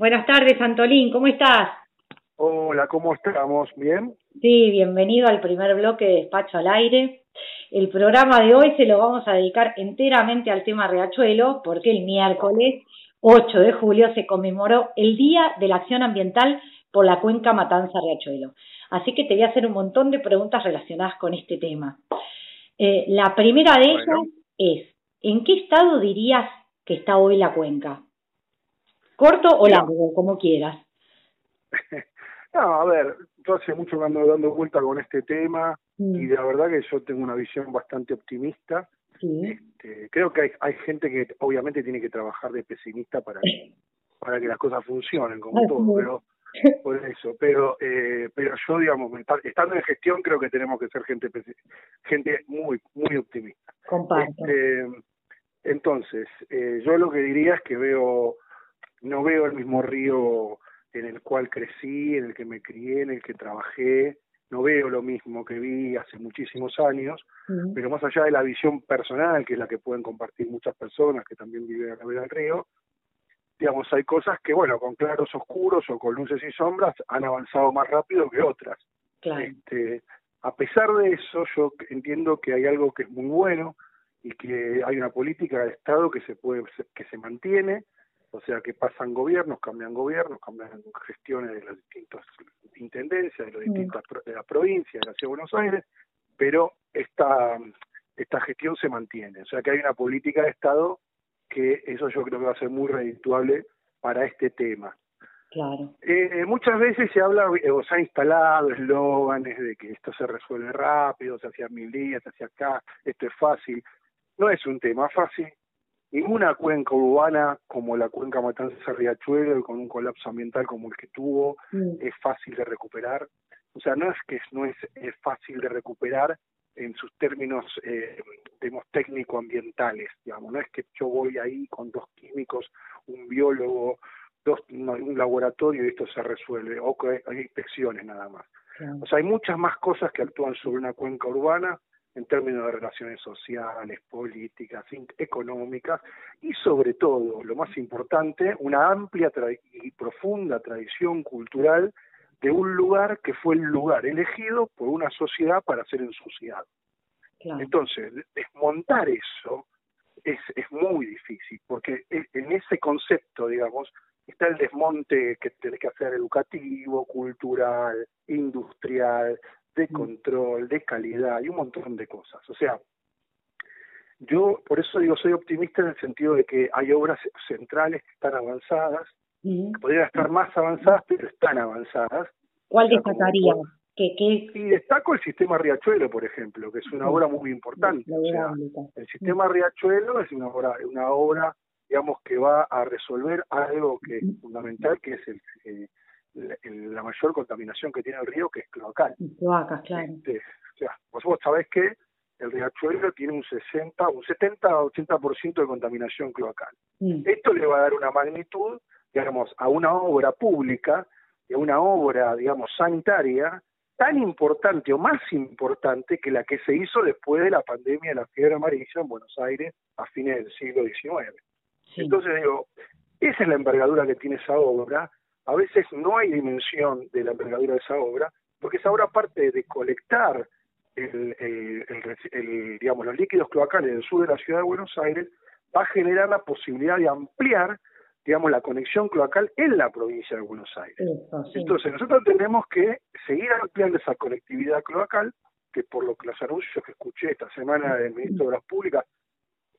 Buenas tardes, Antolín, ¿cómo estás? Hola, ¿cómo estamos? ¿Bien? Sí, bienvenido al primer bloque de Despacho al Aire. El programa de hoy se lo vamos a dedicar enteramente al tema Riachuelo, porque el miércoles 8 de julio se conmemoró el Día de la Acción Ambiental por la Cuenca Matanza Riachuelo. Así que te voy a hacer un montón de preguntas relacionadas con este tema. Eh, la primera de ellas es, ¿en qué estado dirías que está hoy la cuenca? ¿Corto o largo, como quieras? no, a ver, yo hace mucho que ando dando vuelta con este tema mm. y la verdad que yo tengo una visión bastante optimista. Este, creo que hay, hay gente que obviamente tiene que trabajar de pesimista para, para que las cosas funcionen, como todo, pero por eso, pero eh, pero yo digamos estando en gestión creo que tenemos que ser gente gente muy muy optimista. Este, entonces eh, yo lo que diría es que veo no veo el mismo río en el cual crecí, en el que me crié, en el que trabajé, no veo lo mismo que vi hace muchísimos años, pero más allá de la visión personal, que es la que pueden compartir muchas personas que también viven a la del río, digamos, hay cosas que, bueno, con claros oscuros o con luces y sombras han avanzado más rápido que otras. Este, a pesar de eso, yo entiendo que hay algo que es muy bueno y que hay una política de Estado que se puede que se mantiene, o sea que pasan gobiernos, cambian gobiernos, cambian gestiones de las distintas intendencias, de las distintas de la provincia, de la Ciudad de Buenos Aires, pero esta esta gestión se mantiene, o sea que hay una política de Estado que eso yo creo que va a ser muy redituable para este tema. Claro. Eh, muchas veces se habla eh, o se ha instalado eslóganes de que esto se resuelve rápido, se hacía mil días, se hacía acá, esto es fácil. No es un tema fácil. Ninguna cuenca urbana como la cuenca Matanza Riachuelo, con un colapso ambiental como el que tuvo, mm. es fácil de recuperar. O sea, no es que no es, es fácil de recuperar en sus términos eh, digamos, técnico-ambientales, digamos, no es que yo voy ahí con dos químicos, un biólogo, dos, un laboratorio y esto se resuelve, o que hay inspecciones nada más. O sea, hay muchas más cosas que actúan sobre una cuenca urbana en términos de relaciones sociales, políticas, económicas y sobre todo, lo más importante, una amplia y profunda tradición cultural de un lugar que fue el lugar elegido por una sociedad para ser ensuciado. Entonces, desmontar eso es, es muy difícil, porque e, en ese concepto, digamos, está el desmonte que tenés que hacer educativo, cultural, industrial, de mm. control, de calidad y un montón de cosas. O sea, yo por eso digo, soy optimista en el sentido de que hay obras centrales que están avanzadas, que podrían estar más avanzadas, pero están avanzadas. ¿Cuál destacaría? Y destaco el sistema Riachuelo, por ejemplo, que es una obra muy importante. el sistema Riachuelo es una obra, una obra, digamos, que va a resolver algo que es fundamental, que es el, eh, la, mayor contaminación que tiene el río, que es cloacal. Cloacas, claro. Este, o sea, vos, vos sabés que el Riachuelo tiene un 60, un 70-80% de contaminación cloacal. Mm. Esto le va a dar una magnitud, digamos, a una obra pública, y a una obra, digamos, sanitaria, tan importante o más importante que la que se hizo después de la pandemia de la fiebre amarilla en Buenos Aires a fines del siglo XIX. Entonces digo, esa es la envergadura que tiene esa obra. A veces no hay dimensión de la envergadura de esa obra, porque esa obra parte de colectar el, el, digamos, los líquidos cloacales del sur de la ciudad de Buenos Aires, va a generar la posibilidad de ampliar digamos, la conexión cloacal en la provincia de Buenos Aires. Entonces, nosotros tenemos que seguir ampliando esa conectividad cloacal, que por lo que los anuncios que escuché esta semana del ministro de las Públicas,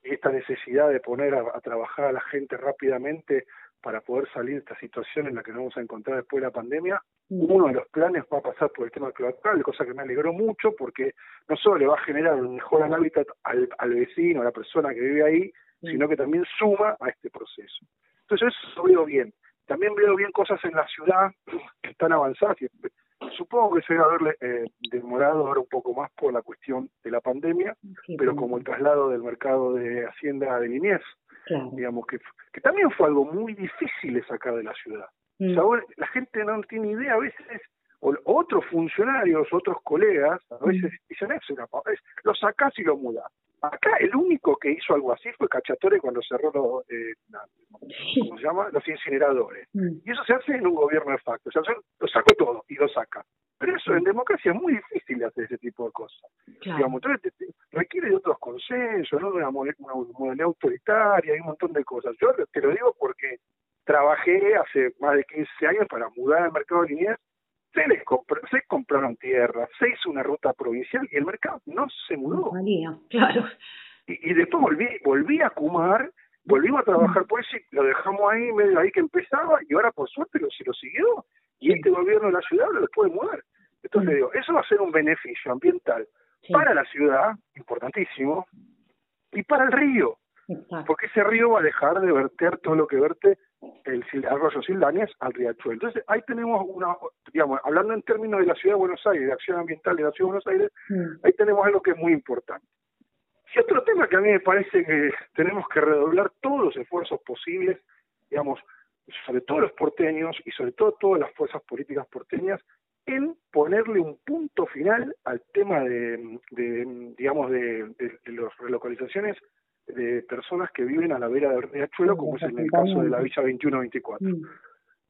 esta necesidad de poner a, trabajar a la gente rápidamente para poder salir de esta situación en la que nos vamos a encontrar después de la pandemia, uno de los planes va a pasar por el tema cloacal, cosa que me alegró mucho porque no solo le va a generar un mejor hábitat al, al vecino, a la persona que vive ahí, sino que también suma a este proceso. Entonces eso lo veo bien. También veo bien cosas en la ciudad que están avanzadas. Supongo que se a haberle eh, demorado ahora un poco más por la cuestión de la pandemia, pero como el traslado del mercado de Hacienda de Liniers, digamos que, que también fue algo muy difícil de sacar de la ciudad. Mm. la gente no tiene idea a veces o otros funcionarios, otros colegas, a veces dicen eso, lo sacás y lo mudás. Acá el único que hizo algo así fue Cachatore cuando cerró los, eh, ¿cómo se llama? los incineradores. Mm. Y eso se hace en un gobierno de facto. O sea, lo sacó todo y lo saca. Pero eso en democracia es muy difícil hacer ese tipo de cosas. Digamos, entonces requiere de otros consensos, ¿no? de una, modalidad autoritaria y un montón de cosas. Yo te lo digo porque trabajé hace más de 15 años para mudar el mercado de Liniers se les se compraron tierras, se hizo una ruta provincial y el mercado no se mudó. claro. Y, después volví, volví a Kumar, volvimos a trabajar por eso y lo dejamos ahí, medio ahí que empezaba, y ahora por suerte lo, se lo siguió, y este gobierno de la ciudad lo puede mudar. Entonces digo, eso va a ser un beneficio ambiental para la ciudad, importantísimo, y para el río, porque ese río va a dejar de verter todo lo que verte el arroyo Sildañez al riachuelo. Entonces, ahí tenemos una, digamos, hablando en términos de la ciudad de Buenos Aires, de acción ambiental de la ciudad de Buenos Aires, mm. ahí tenemos algo que es muy importante. Y otro tema que a mí me parece que tenemos que redoblar todos los esfuerzos posibles, digamos, sobre todo los porteños y sobre todo todas las fuerzas políticas porteñas, en ponerle un punto final al tema de, digamos, de, de, de las relocalizaciones de personas que viven a la vera del riachuelo, como es en el caso de la Villa 2124, mm.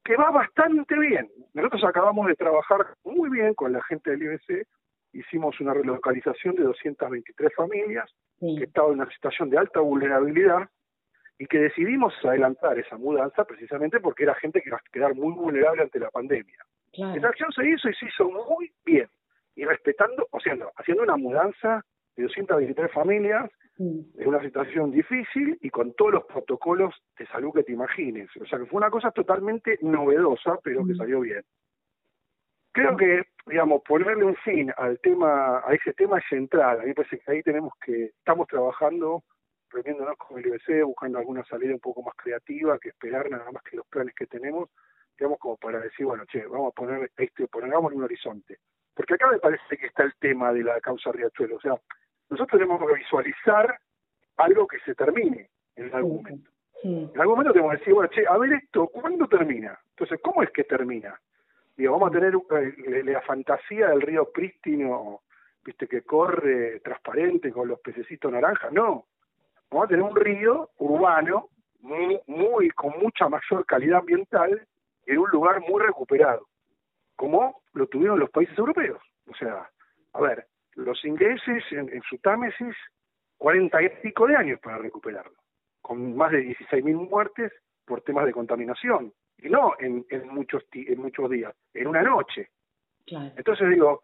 que va bastante bien. Nosotros acabamos de trabajar muy bien con la gente del IBC, hicimos una relocalización de 223 familias que estaban en una situación de alta vulnerabilidad y que decidimos adelantar esa mudanza precisamente porque era gente que iba a quedar muy vulnerable ante la pandemia. Esa acción se hizo y se hizo muy bien y respetando, o sea, haciendo una mudanza de 223 familias en una situación difícil y con todos los protocolos de salud que te imagines. O sea que fue una cosa totalmente novedosa, pero que salió bien. Creo que, digamos, ponerle un fin al tema, a ese tema central. A mí me parece que ahí tenemos que, estamos trabajando, reuniéndonos con el IBC, buscando alguna salida un poco más creativa que esperar nada más que los planes que tenemos, digamos, como para decir, bueno, che, vamos a poner este, pongamos un horizonte. Porque acá me parece que está el tema de la causa Riachuelo. O sea, nosotros tenemos que visualizar algo que se termine en algún momento. En algún momento tenemos que decir, bueno, che, a ver esto, ¿cuándo termina? Entonces, ¿cómo es que termina? Digo, vamos a tener eh, la fantasía del río prístino, viste, que corre transparente con los pececitos naranjas. No, vamos a tener un río urbano muy, muy con mucha mayor calidad ambiental en un lugar muy recuperado, como lo tuvieron los países europeos. O sea, a ver, los ingleses en, su Támesis, 40 y pico de años para recuperarlo, con más de 16.000 muertes por temas de contaminación, y no en, en, muchos, en muchos días, en una noche. Entonces digo,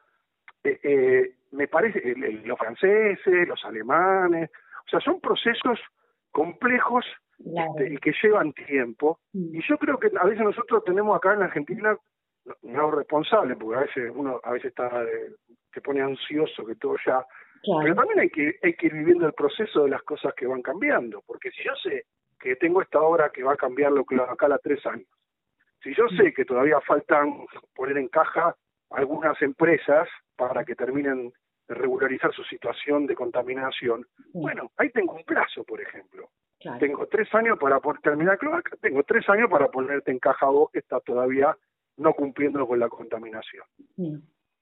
eh, eh, me parece, los franceses, los alemanes, o sea, son procesos complejos este, y que llevan tiempo, mm. y yo creo que a veces nosotros tenemos acá en Argentina no responsable, porque a veces uno a veces está se pone ansioso que todo ya pero también hay que hay que ir viviendo el proceso de las cosas que van cambiando porque si yo sé que tengo esta obra que va a cambiar lo que acá a tres años si yo sé que todavía faltan poner en caja algunas empresas para que terminen de regularizar su situación de contaminación bueno ahí tengo un plazo por ejemplo. Tengo tres años para poder terminar cloaca, tengo tres años para ponerte en caja vos que está todavía no cumpliendo con la contaminación.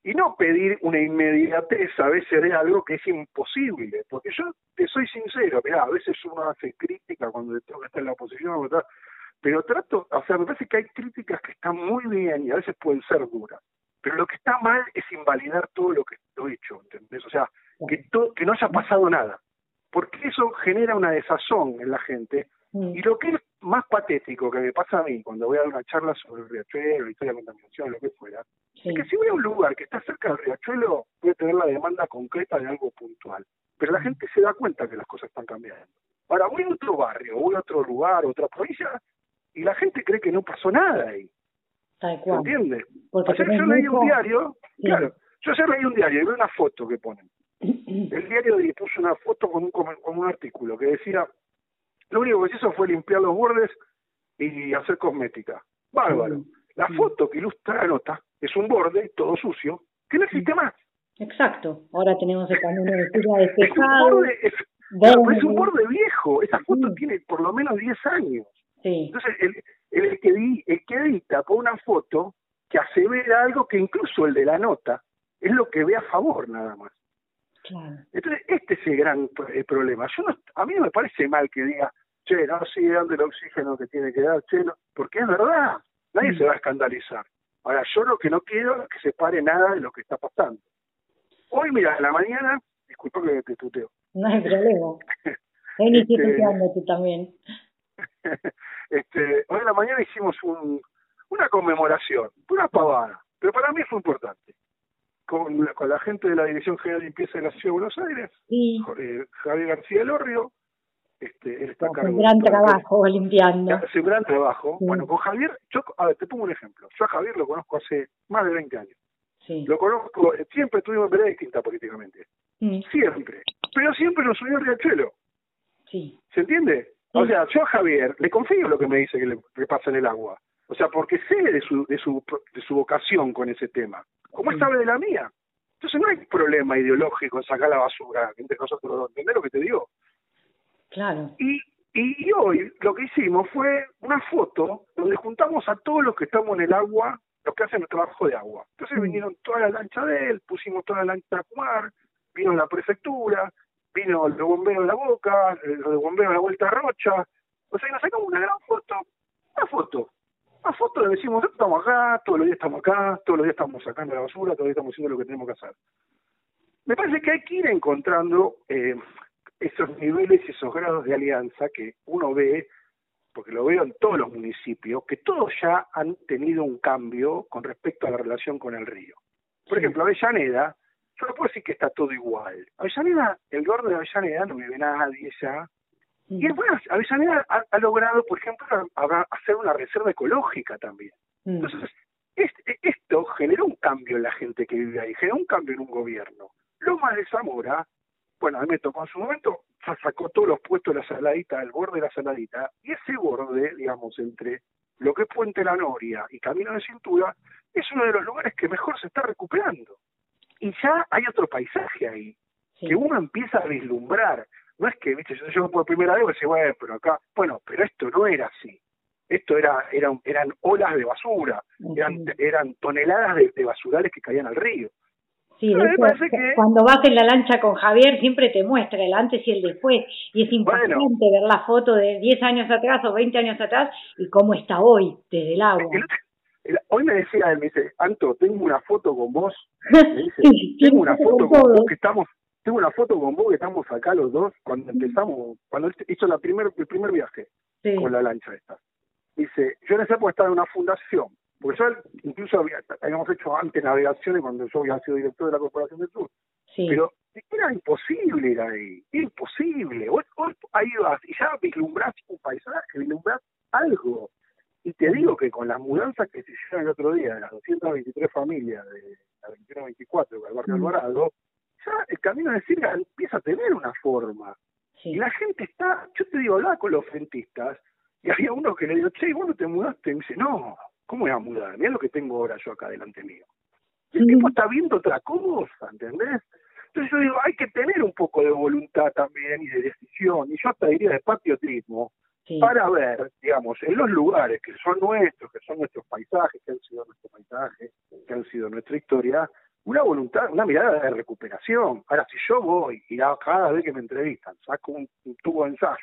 Y no pedir una inmediatez a veces de algo que es imposible, porque yo te soy sincero, mirá, a veces uno hace crítica cuando tengo que estar en la oposición, pero trato, o sea, me parece que hay críticas que están muy bien y a veces pueden ser duras, pero lo que está mal es invalidar todo lo que he hecho, ¿entendés? O sea, que, que no haya pasado nada, porque eso genera una desazón en la gente, y lo que es más patético que me pasa a mí cuando voy a dar una charla sobre el riachuelo, historia de contaminación, lo que fuera, es que si voy a un lugar que está cerca del riachuelo, voy a tener la demanda concreta de algo puntual. Pero la gente se da cuenta que las cosas están cambiando. Ahora voy a otro barrio, voy a otro lugar, otra provincia, y la gente cree que no pasó nada ahí. ¿Entiendes? Ayer yo leí un diario, claro, yo ayer leí un diario y vi una foto que ponen. El diario puso una foto con un, con un artículo que decía lo único que se hizo fue limpiar los bordes y hacer cosmética. Bárbaro. La foto que ilustra la nota es un borde todo sucio que no existe más. Exacto. Ahora tenemos el camino de tira despejado. Es un borde, es, es un borde viejo. Esa foto tiene por lo menos 10 años. Sí. Entonces, el, el, que el que edita por una foto que asevera algo que incluso el de la nota es lo que ve a favor nada más. Entonces, este es el gran problema. Yo a mí no me parece mal que diga, che, no sigue dando el oxígeno que tiene que dar, che, porque es verdad, nadie mm. se va a escandalizar. Ahora, yo lo que no quiero es que se pare nada de lo que está pasando. Hoy, mira, en la mañana, disculpa que te tuteo. No hay problema. Vení este, tú también. este, hoy en la mañana hicimos un, una conmemoración, una pavada, pero para mí fue importante. Con, con la gente de la Dirección General de Limpieza de la Ciudad de Buenos Aires, sí. Javier García Lorrio, este, él está Un gran trabajo limpiando. Hace un gran trabajo. Bueno, con Javier, yo, a ver, te pongo un ejemplo. Yo a Javier lo conozco hace más de 20 años. Sí. Lo conozco, siempre estuvimos en vereda distinta políticamente. Siempre. Pero siempre nos unió el Riachuelo. Sí. ¿Se entiende? O sea, yo a Javier le confío lo que me dice que le, pasa en el agua. O sea, porque sé de su, de su, de su vocación con ese tema. Como él sabe de la mía. Entonces no hay problema ideológico en sacar la basura entre nosotros dos. ¿Entendés lo que te digo? Claro. Y, y, hoy lo que hicimos fue una foto donde juntamos a todos los que estamos en el agua, los que hacen el trabajo de agua. Entonces vinieron toda la lancha de él, pusimos toda la lancha de Kumar, vino la prefectura, vino el de bombero de la Boca, el de bombero de la Vuelta Rocha. O sea, nos sacamos una gran foto, una foto. Le decimos, estamos acá, todos los días estamos acá, todos los días estamos sacando la basura, todos los días estamos haciendo lo que tenemos que hacer. Me parece que hay que ir encontrando eh, esos niveles y esos grados de alianza que uno ve, porque lo veo en todos los municipios, que todos ya han tenido un cambio con respecto a la relación con el río. Por ejemplo, Avellaneda, yo no puedo decir que está todo igual. Avellaneda, el gordo de Avellaneda no vive nadie ya. Y bueno, Avellaneda ha, logrado, por ejemplo, hacer una reserva ecológica también. Entonces, esto generó un cambio en la gente que vive ahí, generó un cambio en un gobierno. Loma de Zamora bueno, a mí me tocó en su momento, sacó todos los puestos de la saladita, el borde de la saladita, y ese borde, digamos, entre lo que es Puente La Noria y Camino de Cintura, es uno de los lugares que mejor se está recuperando. Y ya hay otro paisaje ahí, que uno empieza a vislumbrar. No es que, viste, yo llego por primera vez y digo, bueno, pero acá, bueno, pero esto no era así. Esto era, eran, eran olas de basura, eran, eran toneladas de, de basurales que caían al río. Sí, cuando vas en la lancha con Javier siempre te muestra el antes y el después y es importante ver la foto de 10 años atrás o 20 años atrás y cómo está hoy desde el agua. hoy me decía él, me dice, Anto, tengo una foto con vos, tengo una foto con vos que estamos, tengo una foto con vos que estamos acá los dos cuando empezamos, cuando hizo la primer, el primer viaje con la lancha esta. Dice, yo en esa época estaba en una fundación porque yo incluso habíamos hecho antes navegaciones cuando yo había sido director de la Corporación del Sur. Pero era imposible ir ahí, imposible. Hoy, ahí vas y ya vislumbrás un paisaje, vislumbrás algo. Y te digo que con las mudanzas que se hicieron el otro día, de las 223 familias de la 2124 del barrio. Alvarado, ya el camino de Sirga empieza a tener una forma. Y la gente está, yo te digo, hablaba con los frentistas, y había uno que le dijo, che, vos no te mudaste, y me dice, no, ¿Cómo voy a mudar? Mira lo que tengo ahora yo acá delante mío. El tipo está viendo otra cosa, ¿entendés? Entonces yo digo, hay que tener un poco de voluntad también y de decisión, y yo hasta diría de patriotismo, para ver, digamos, en los lugares que son nuestros, que son nuestros paisajes, que han sido nuestros paisajes, que han sido nuestra historia, una voluntad, una mirada de recuperación. Ahora, si yo voy y cada vez que me entrevistan saco un, tubo de ensayo,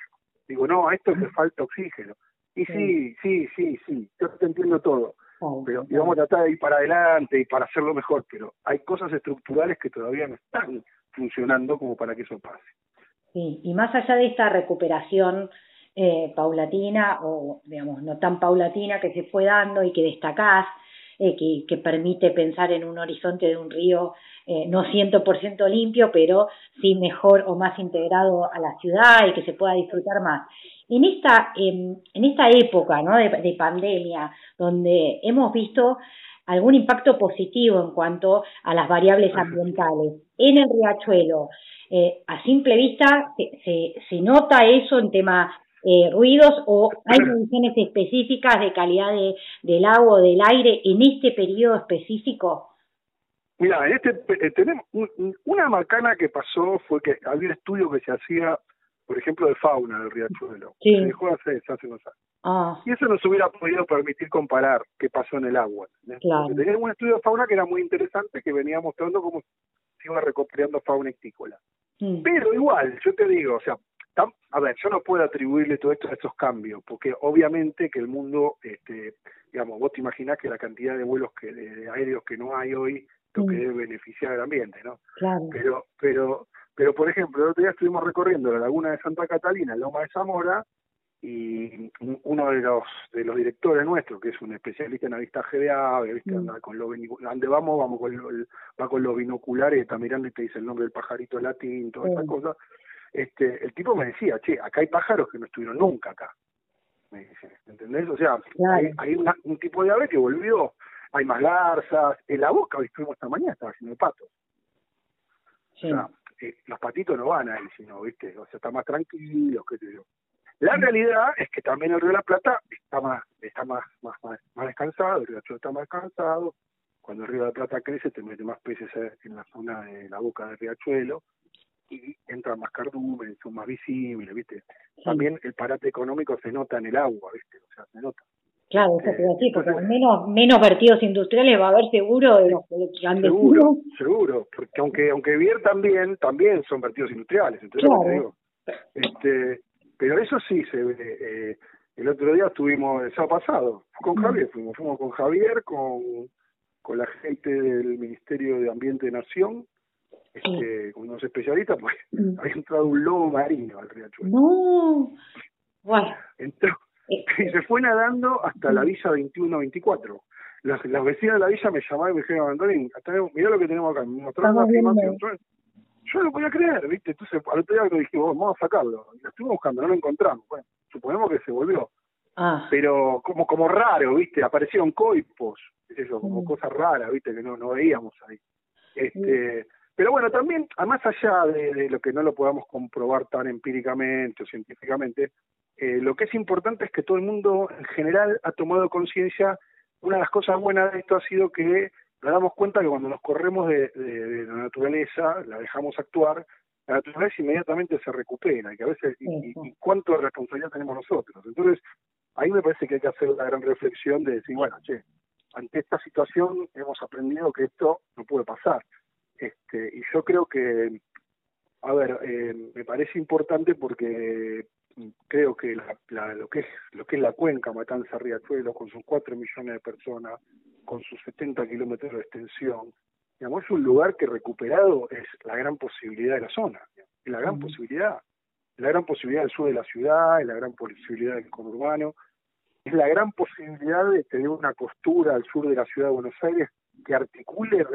digo, no, a esto le falta oxígeno, y sí, sí, sí, sí, yo te entiendo todo. pero y vamos a tratar de ir para adelante y para hacerlo mejor, pero hay cosas estructurales que todavía no están funcionando como para que eso pase. Sí, y más allá de esta recuperación eh, paulatina o, digamos, no tan paulatina que se fue dando y que destacás, eh, que, que, permite pensar en un horizonte de un río eh, no 100% limpio, pero sí mejor o más integrado a la ciudad y que se pueda disfrutar más. En esta, en esta época ¿no? de, pandemia, donde hemos visto algún impacto positivo en cuanto a las variables ambientales en el riachuelo, eh, a simple vista se, se, nota eso en tema eh, ruidos o hay condiciones específicas de calidad de, del agua o del aire en este periodo específico? Mira, este, eh, tenemos una macana que pasó fue que había un estudio que se hacía, por ejemplo, de fauna del riachuelo. Sí. Se dejó hace, hace unos años. Ah. Y eso nos hubiera podido permitir comparar qué pasó en el agua. Claro. Tenía un estudio de fauna que era muy interesante, que venía mostrando cómo se iba recuperando fauna ictícola. Mm. Pero igual, yo te digo, o sea, a ver, yo no puedo atribuirle todo esto a estos cambios, porque obviamente que el mundo, este, digamos, vos te imaginás que la cantidad de vuelos que de, aéreos que no hay hoy, lo que mm. debe beneficiar al ambiente, ¿no? Claro. Pero, pero, pero por ejemplo, el otro día estuvimos recorriendo la laguna de Santa Catalina, Loma de Zamora, y uno de los de los directores nuestros que es un especialista en avistaje de aves ¿viste? Mm. con los donde vamos vamos con va con los binoculares está mirando y te dice el nombre del pajarito latín todas esas cosas este el tipo me decía che acá hay pájaros que no estuvieron nunca acá me dice ¿entendés? o sea hay, hay un tipo de ave que volvió hay más garzas en la boca hoy estuvimos esta mañana estaba haciendo patos. O sea eh, los patitos no van ahí sino viste o sea está más tranquilo qué sé yo. La realidad es que también el Río de la Plata está más, está más, más, más, descansado, el Río está más descansado. Cuando el Río de la Plata crece, te mete más peces en la zona de la boca del riachuelo y entran más cardúmenes, son más visibles, ¿viste? También el parate económico se nota en el agua, ¿viste? O sea, se nota. Claro, eso te decir, porque menos, menos vertidos industriales va a haber seguro de los han Seguro, seguro, porque aunque aunque bien también, también son vertidos industriales, entonces te digo. Este, pero eso sí se ve. Eh, el otro día estuvimos, el sábado pasado, con Javier, fuimos, fuimos con Javier, con, con la gente del Ministerio de Ambiente de Nación, este, con unos especialistas, pues mm. había entrado un lobo marino al riachuelo. No, bueno. Entró, eh, y se fue nadando hasta la villa 21-24. Las, las vecinas de la villa me llamaron y me dijeron, Antonio, mirá lo que tenemos acá. Me mostraron una filmación yo no lo podía creer, ¿viste? Entonces, al otro día dijimos, vamos a sacarlo. Y lo estuvimos buscando, no lo encontramos. Bueno, suponemos que se volvió. Ah. Pero como como raro, ¿viste? Aparecieron coipos, eso, como mm. cosas raras, ¿viste? Que no, no veíamos ahí. Este, Pero bueno, también, más allá de, lo que no lo podamos comprobar tan empíricamente o científicamente, eh, lo que es importante es que todo el mundo en general ha tomado conciencia. Una de las cosas buenas de esto ha sido que nos damos cuenta que cuando nos corremos de, la naturaleza, la dejamos actuar, la naturaleza inmediatamente se recupera y que a veces y, cuánto responsabilidad tenemos nosotros. Entonces, ahí me parece que hay que hacer la gran reflexión de decir, bueno, che, ante esta situación hemos aprendido que esto no puede pasar. Este, y yo creo que, a ver, eh, me parece importante porque creo que la, lo que es lo que es la cuenca Matanza Riachuelo con sus cuatro millones de personas con sus 70 kilómetros de extensión, digamos, es un lugar que recuperado es la gran posibilidad de la zona, es la gran posibilidad, la gran posibilidad del sur de la ciudad, es la gran posibilidad del conurbano, es la gran posibilidad de tener una costura al sur de la ciudad de Buenos Aires que articule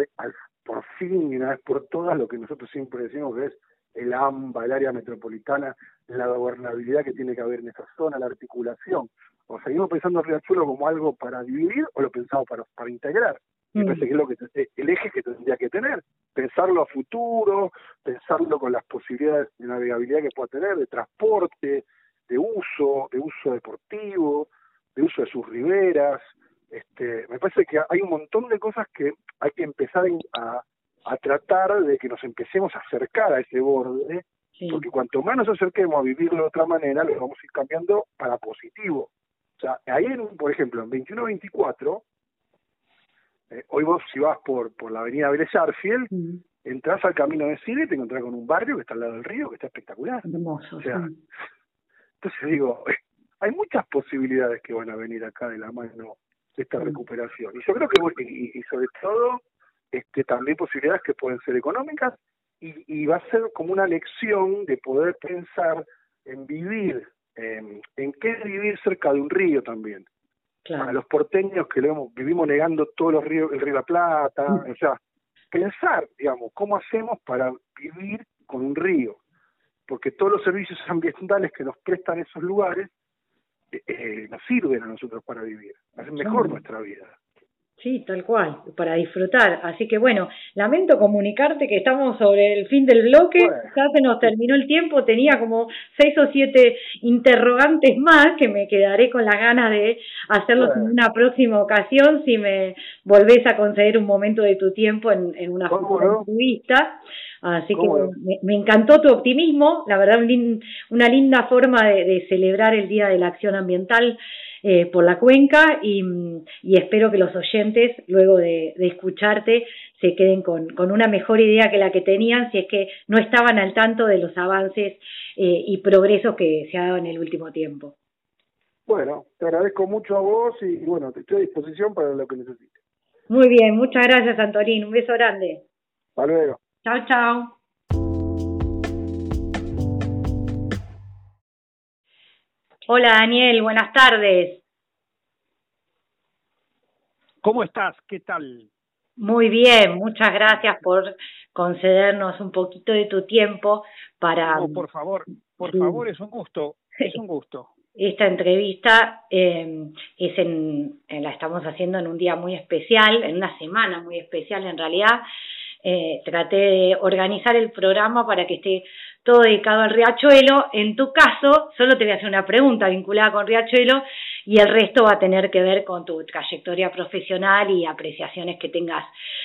por fin y una vez por todas lo que nosotros siempre decimos que es el AMBA, el área metropolitana, la gobernabilidad que tiene que haber en esa zona, la articulación. O seguimos pensando en Riachuelo como algo para dividir o lo pensamos para, para integrar. Me mm. parece es lo que el eje que tendría que tener, pensarlo a futuro, pensarlo con las posibilidades de navegabilidad que pueda tener, de transporte, de uso, de uso deportivo, de uso de sus riberas. Este, me parece que hay un montón de cosas que hay que empezar a, a tratar de que nos empecemos a acercar a ese borde, porque cuanto más nos acerquemos a vivirlo de otra manera, lo vamos a ir cambiando para positivo. O sea, ahí, por ejemplo, en 21-24, eh, hoy vos si vas por, por la avenida Vélez entras al camino de Cine y te encontrás con un barrio que está al lado del río, que está espectacular. Hermoso, o sea, entonces digo, hay muchas posibilidades que van a venir acá de la mano de esta recuperación. Y yo creo que, y, y sobre todo, este, también posibilidades que pueden ser económicas y, y va a ser como una lección de poder pensar en vivir en qué vivir cerca de un río también. Para los porteños que lo vivimos negando todos los ríos, el río La Plata, mm. o sea, pensar, digamos, cómo hacemos para vivir con un río, porque todos los servicios ambientales que nos prestan esos lugares eh, eh nos sirven a nosotros para vivir, hacen mejor nuestra vida. Sí, tal cual, para disfrutar. Así que bueno, lamento comunicarte que estamos sobre el fin del bloque, ya se nos terminó el tiempo, tenía como seis o siete interrogantes más que me quedaré con las ganas de hacerlos en una próxima ocasión si me volvés a conceder un momento de tu tiempo en, en una futura entrevista. Así que me, encantó tu optimismo, la verdad una linda forma de celebrar el Día de la Acción Ambiental eh, por la cuenca y, espero que los oyentes, luego de, escucharte, se queden con, una mejor idea que la que tenían si es que no estaban al tanto de los avances eh, y progresos que se ha dado en el último tiempo. Bueno, te agradezco mucho a vos y bueno, te estoy a disposición para lo que necesites. Muy bien, muchas gracias Antonín, un beso grande. Hasta luego. Chao, chao. Hola Daniel, buenas tardes. ¿Cómo estás? ¿Qué tal? Muy bien, muchas gracias por concedernos un poquito de tu tiempo para... por favor, por favor, es un gusto, es un gusto. Esta entrevista eh, es en, la estamos haciendo en un día muy especial, en una semana muy especial en realidad. Eh, traté de organizar el programa para que esté todo dedicado al riachuelo. En tu caso, solo te voy a hacer una pregunta vinculada con riachuelo y el resto va a tener que ver con tu trayectoria profesional y apreciaciones que tengas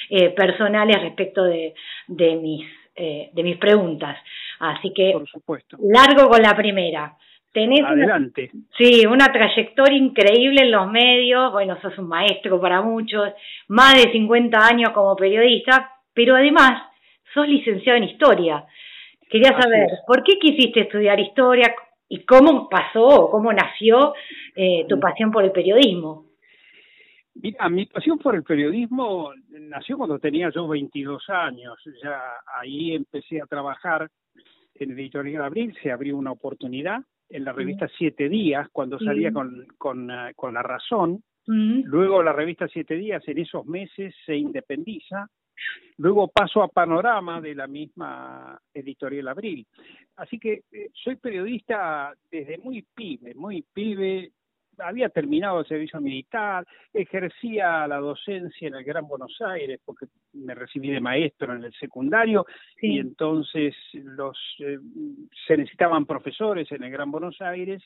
eh, personales respecto de, de, mis, eh, de mis preguntas. Así que, Por supuesto. largo con la primera. Tenés Adelante. sí, una trayectoria increíble en los medios, bueno, sos un maestro para muchos, más de 50 años como periodista, pero además sos licenciado en historia. Quería saber, ¿por qué quisiste estudiar historia y cómo pasó, cómo nació eh, tu pasión por el periodismo? Mira, mi pasión por el periodismo nació cuando tenía yo 22 años. Ya ahí empecé a trabajar en Editorial Abril, se abrió una oportunidad en la revista Siete Días, cuando salía con, con, eh, con La Razón. Luego la revista Siete Días en esos meses se independiza Luego paso a Panorama de la misma editorial Abril. Así que eh, soy periodista desde muy pibe, muy pibe. Había terminado el servicio militar, ejercía la docencia en el Gran Buenos Aires porque me recibí de maestro en el secundario y entonces los eh, se necesitaban profesores en el Gran Buenos Aires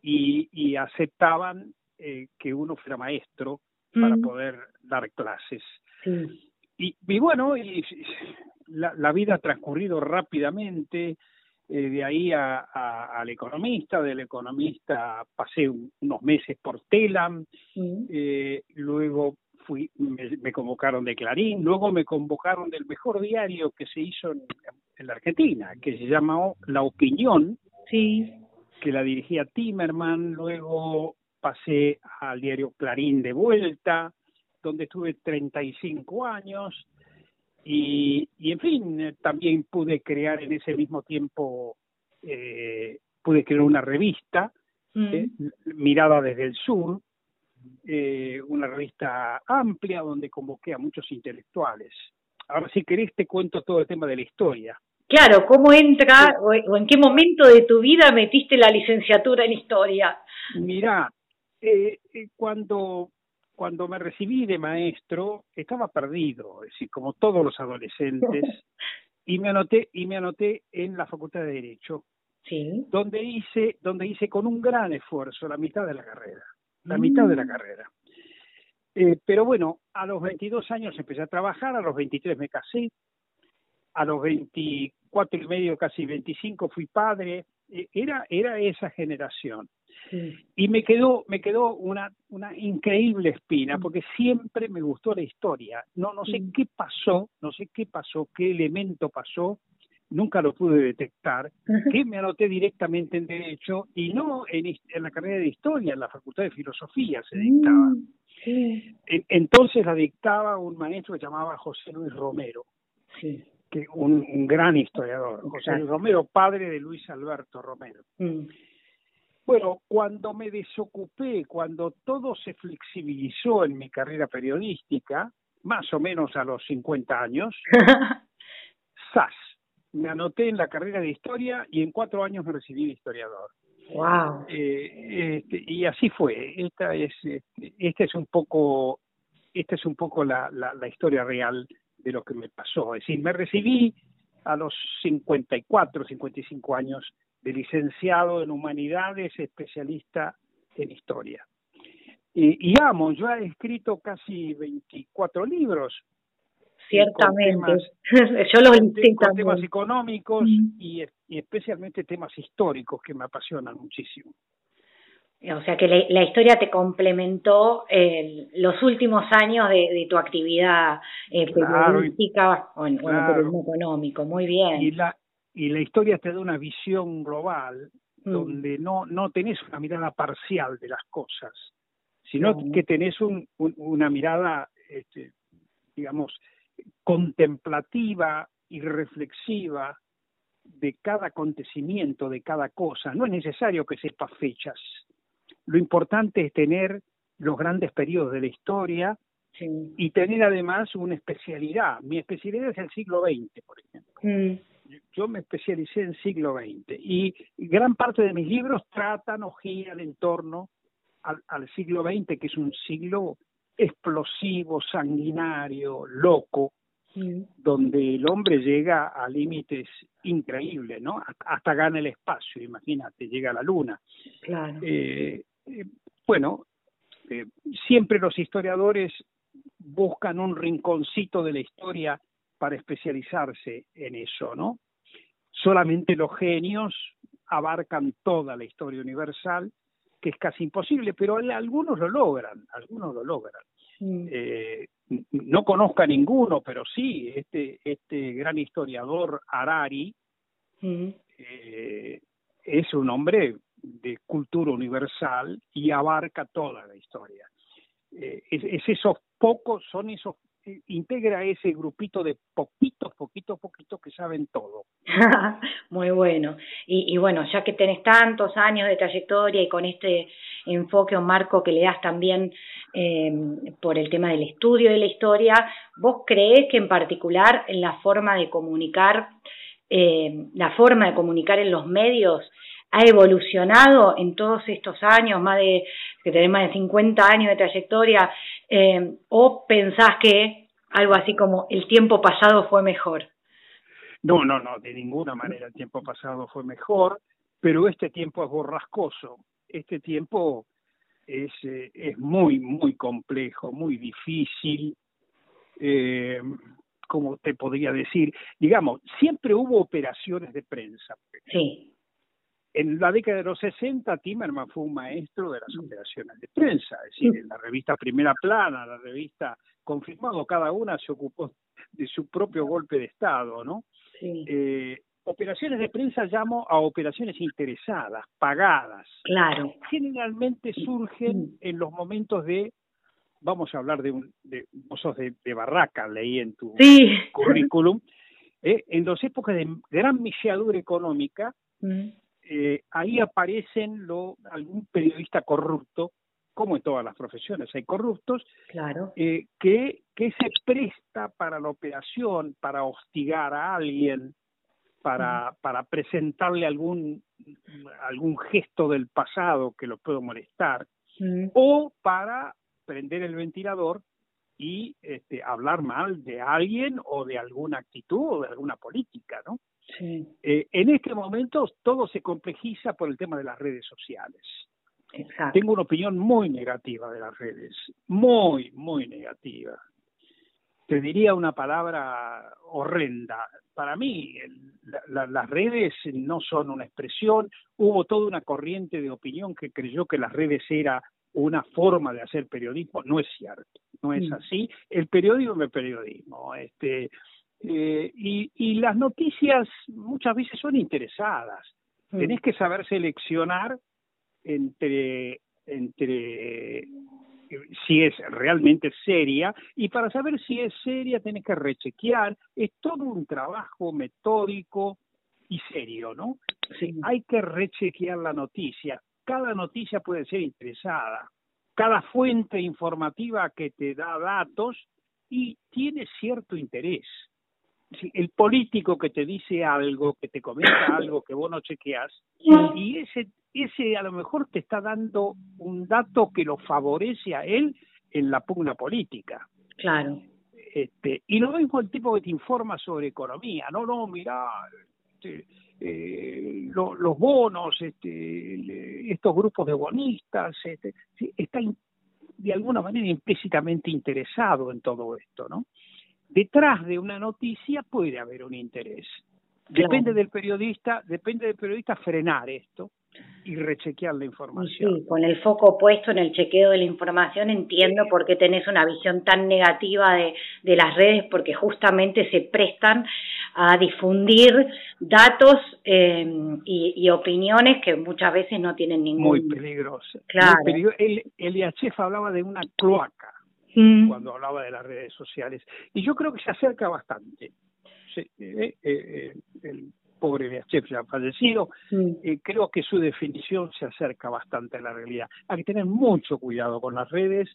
y, aceptaban eh, que uno fuera maestro para poder dar clases. Sí. Y, bueno, y la, vida ha transcurrido rápidamente, eh, de ahí a, al economista, del economista pasé unos meses por Telam, eh, luego fui, me, convocaron de Clarín, luego me convocaron del mejor diario que se hizo en, la Argentina, que se llamó La Opinión, sí. que la dirigía Timerman, luego pasé al diario Clarín de vuelta, donde estuve 35 años y, y en fin, también pude crear en ese mismo tiempo, eh, pude crear una revista, mm. eh, Mirada desde el Sur, eh, una revista amplia donde convoqué a muchos intelectuales. Ahora, si querés, te cuento todo el tema de la historia. Claro, ¿cómo entra o en qué momento de tu vida metiste la licenciatura en historia? Mira, eh, cuando cuando me recibí de maestro estaba perdido, es decir, como todos los adolescentes, y me anoté y me anoté en la Facultad de Derecho, sí. donde hice donde hice con un gran esfuerzo la mitad de la carrera, la mitad de la mm. carrera. Eh, pero bueno, a los 22 años empecé a trabajar, a los 23 me casé, a los 24 y medio, casi 25 fui padre, era era esa generación. Y me quedó, me quedó una, una increíble espina, porque siempre me gustó la historia. No, no sé qué pasó, no sé qué pasó, qué elemento pasó, nunca lo pude detectar, que me anoté directamente en Derecho y no en, en la carrera de Historia, en la Facultad de Filosofía se dictaba. Mm, entonces la dictaba un maestro que se llamaba José Luis Romero, que un, un gran historiador. José Luis Romero, padre de Luis Alberto Romero. Mm. Bueno, cuando me desocupé, cuando todo se flexibilizó en mi carrera periodística, más o menos a los 50 años, SAS, me anoté en la carrera de historia y en cuatro años me recibí de historiador. Wow. Eh, este, y así fue. Esta es, este, este es un poco esta es un poco la, la, la historia real de lo que me pasó. Es decir, me recibí a los 54, 55 años de licenciado en humanidades, especialista en historia. Y, y amo, yo he escrito casi 24 libros. Ciertamente. yo los con temas económicos y, y especialmente temas históricos que me apasionan muchísimo. O sea que la, historia te complementó eh, los últimos años de, tu actividad eh, periodística o en, periodismo económico. Muy bien. Y la, y la historia te da una visión global mm. donde no, no tenés una mirada parcial de las cosas, sino que tenés un, una mirada, este, digamos, contemplativa y reflexiva de cada acontecimiento, de cada cosa. No es necesario que sepas fechas lo importante es tener los grandes periodos de la historia y tener además una especialidad. Mi especialidad es el siglo XX, por ejemplo. Mm. Yo me especialicé en siglo XX y gran parte de mis libros tratan o giran en torno al, siglo XX, que es un siglo explosivo, sanguinario, loco, donde el hombre llega a límites increíbles, ¿no? Hasta, gana el espacio, imagínate, llega a la luna. Claro. Eh, eh, bueno, eh, siempre los historiadores buscan un rinconcito de la historia para especializarse en eso, ¿no? Solamente los genios abarcan toda la historia universal, que es casi imposible, pero algunos lo logran, algunos lo logran. Mm. Eh, no conozco a ninguno, pero sí, este, este gran historiador Harari mm. es un hombre de cultura universal y abarca toda la historia. Eh, es, esos pocos, son esos, integra ese grupito de poquitos, poquitos, poquitos que saben todo. Muy bueno. Y, bueno, ya que tenés tantos años de trayectoria y con este enfoque o marco que le das también eh, por el tema del estudio de la historia, ¿vos crees que en particular en la forma de comunicar, eh, la forma de comunicar en los medios ha evolucionado en todos estos años, más de que tenés más de 50 años de trayectoria, eh, o pensás que algo así como el tiempo pasado fue mejor? No, no, no, de ninguna manera el tiempo pasado fue mejor, pero este tiempo es borrascoso, este tiempo es, eh, es muy, muy complejo, muy difícil. Eh, como te podría decir, digamos, siempre hubo operaciones de prensa. Sí. En la década de los 60, Timerman fue un maestro de las operaciones de prensa, es decir, en la revista Primera Plana, la revista Confirmado, cada una se ocupó de su propio golpe de Estado, ¿no? Eh, operaciones de prensa llamo a operaciones interesadas, pagadas. Claro. Generalmente surgen en los momentos de, vamos a hablar de, un, de vos de, Barraca, leí en tu currículum, eh, en las épocas de gran misiadura económica, mm eh, ahí aparecen lo, algún periodista corrupto, como en todas las profesiones hay corruptos, claro. eh, que, que se presta para la operación, para hostigar a alguien, para, para presentarle algún, algún gesto del pasado que lo pueda molestar, o para prender el ventilador y este, hablar mal de alguien o de alguna actitud o de alguna política, ¿no? Eh, en este momento todo se complejiza por el tema de las redes sociales. Tengo una opinión muy negativa de las redes, muy, muy negativa. Te diría una palabra horrenda. Para mí, las redes no son una expresión. Hubo toda una corriente de opinión que creyó que las redes era una forma de hacer periodismo. No es cierto, no es mm. así. El periodismo es periodismo. Este, eh, y, y las noticias muchas veces son interesadas. Mm. Tenés que saber seleccionar entre, entre si es realmente seria y para saber si es seria tenés que rechequear. Es todo un trabajo metódico y serio, ¿no? Sí. Hay que rechequear la noticia. Cada noticia puede ser interesada. Cada fuente informativa que te da datos y tiene cierto interés el político que te dice algo, que te comenta algo que vos no chequeas, y ese, ese a lo mejor te está dando un dato que lo favorece a él, en la pugna política. Claro. Este, y lo mismo el tipo que te informa sobre economía. No, no, mira este, eh, los bonos, este, estos grupos de bonistas, este, está de alguna manera implícitamente interesado en todo esto, ¿no? Detrás de una noticia puede haber un interés. Depende del periodista, depende del periodista frenar esto y rechequear la información. Sí, con el foco puesto en el chequeo de la información entiendo por qué tenés una visión tan negativa de, de las redes, porque justamente se prestan a difundir datos eh, y, opiniones que muchas veces no tienen ningún... Muy peligroso. Claro. El, el IHF hablaba de una cloaca mm. cuando hablaba de las redes sociales y yo creo que se acerca bastante. Eh, eh, el pobre Beachef ya fallecido, eh, creo que su definición se acerca bastante a la realidad. Hay que tener mucho cuidado con las redes.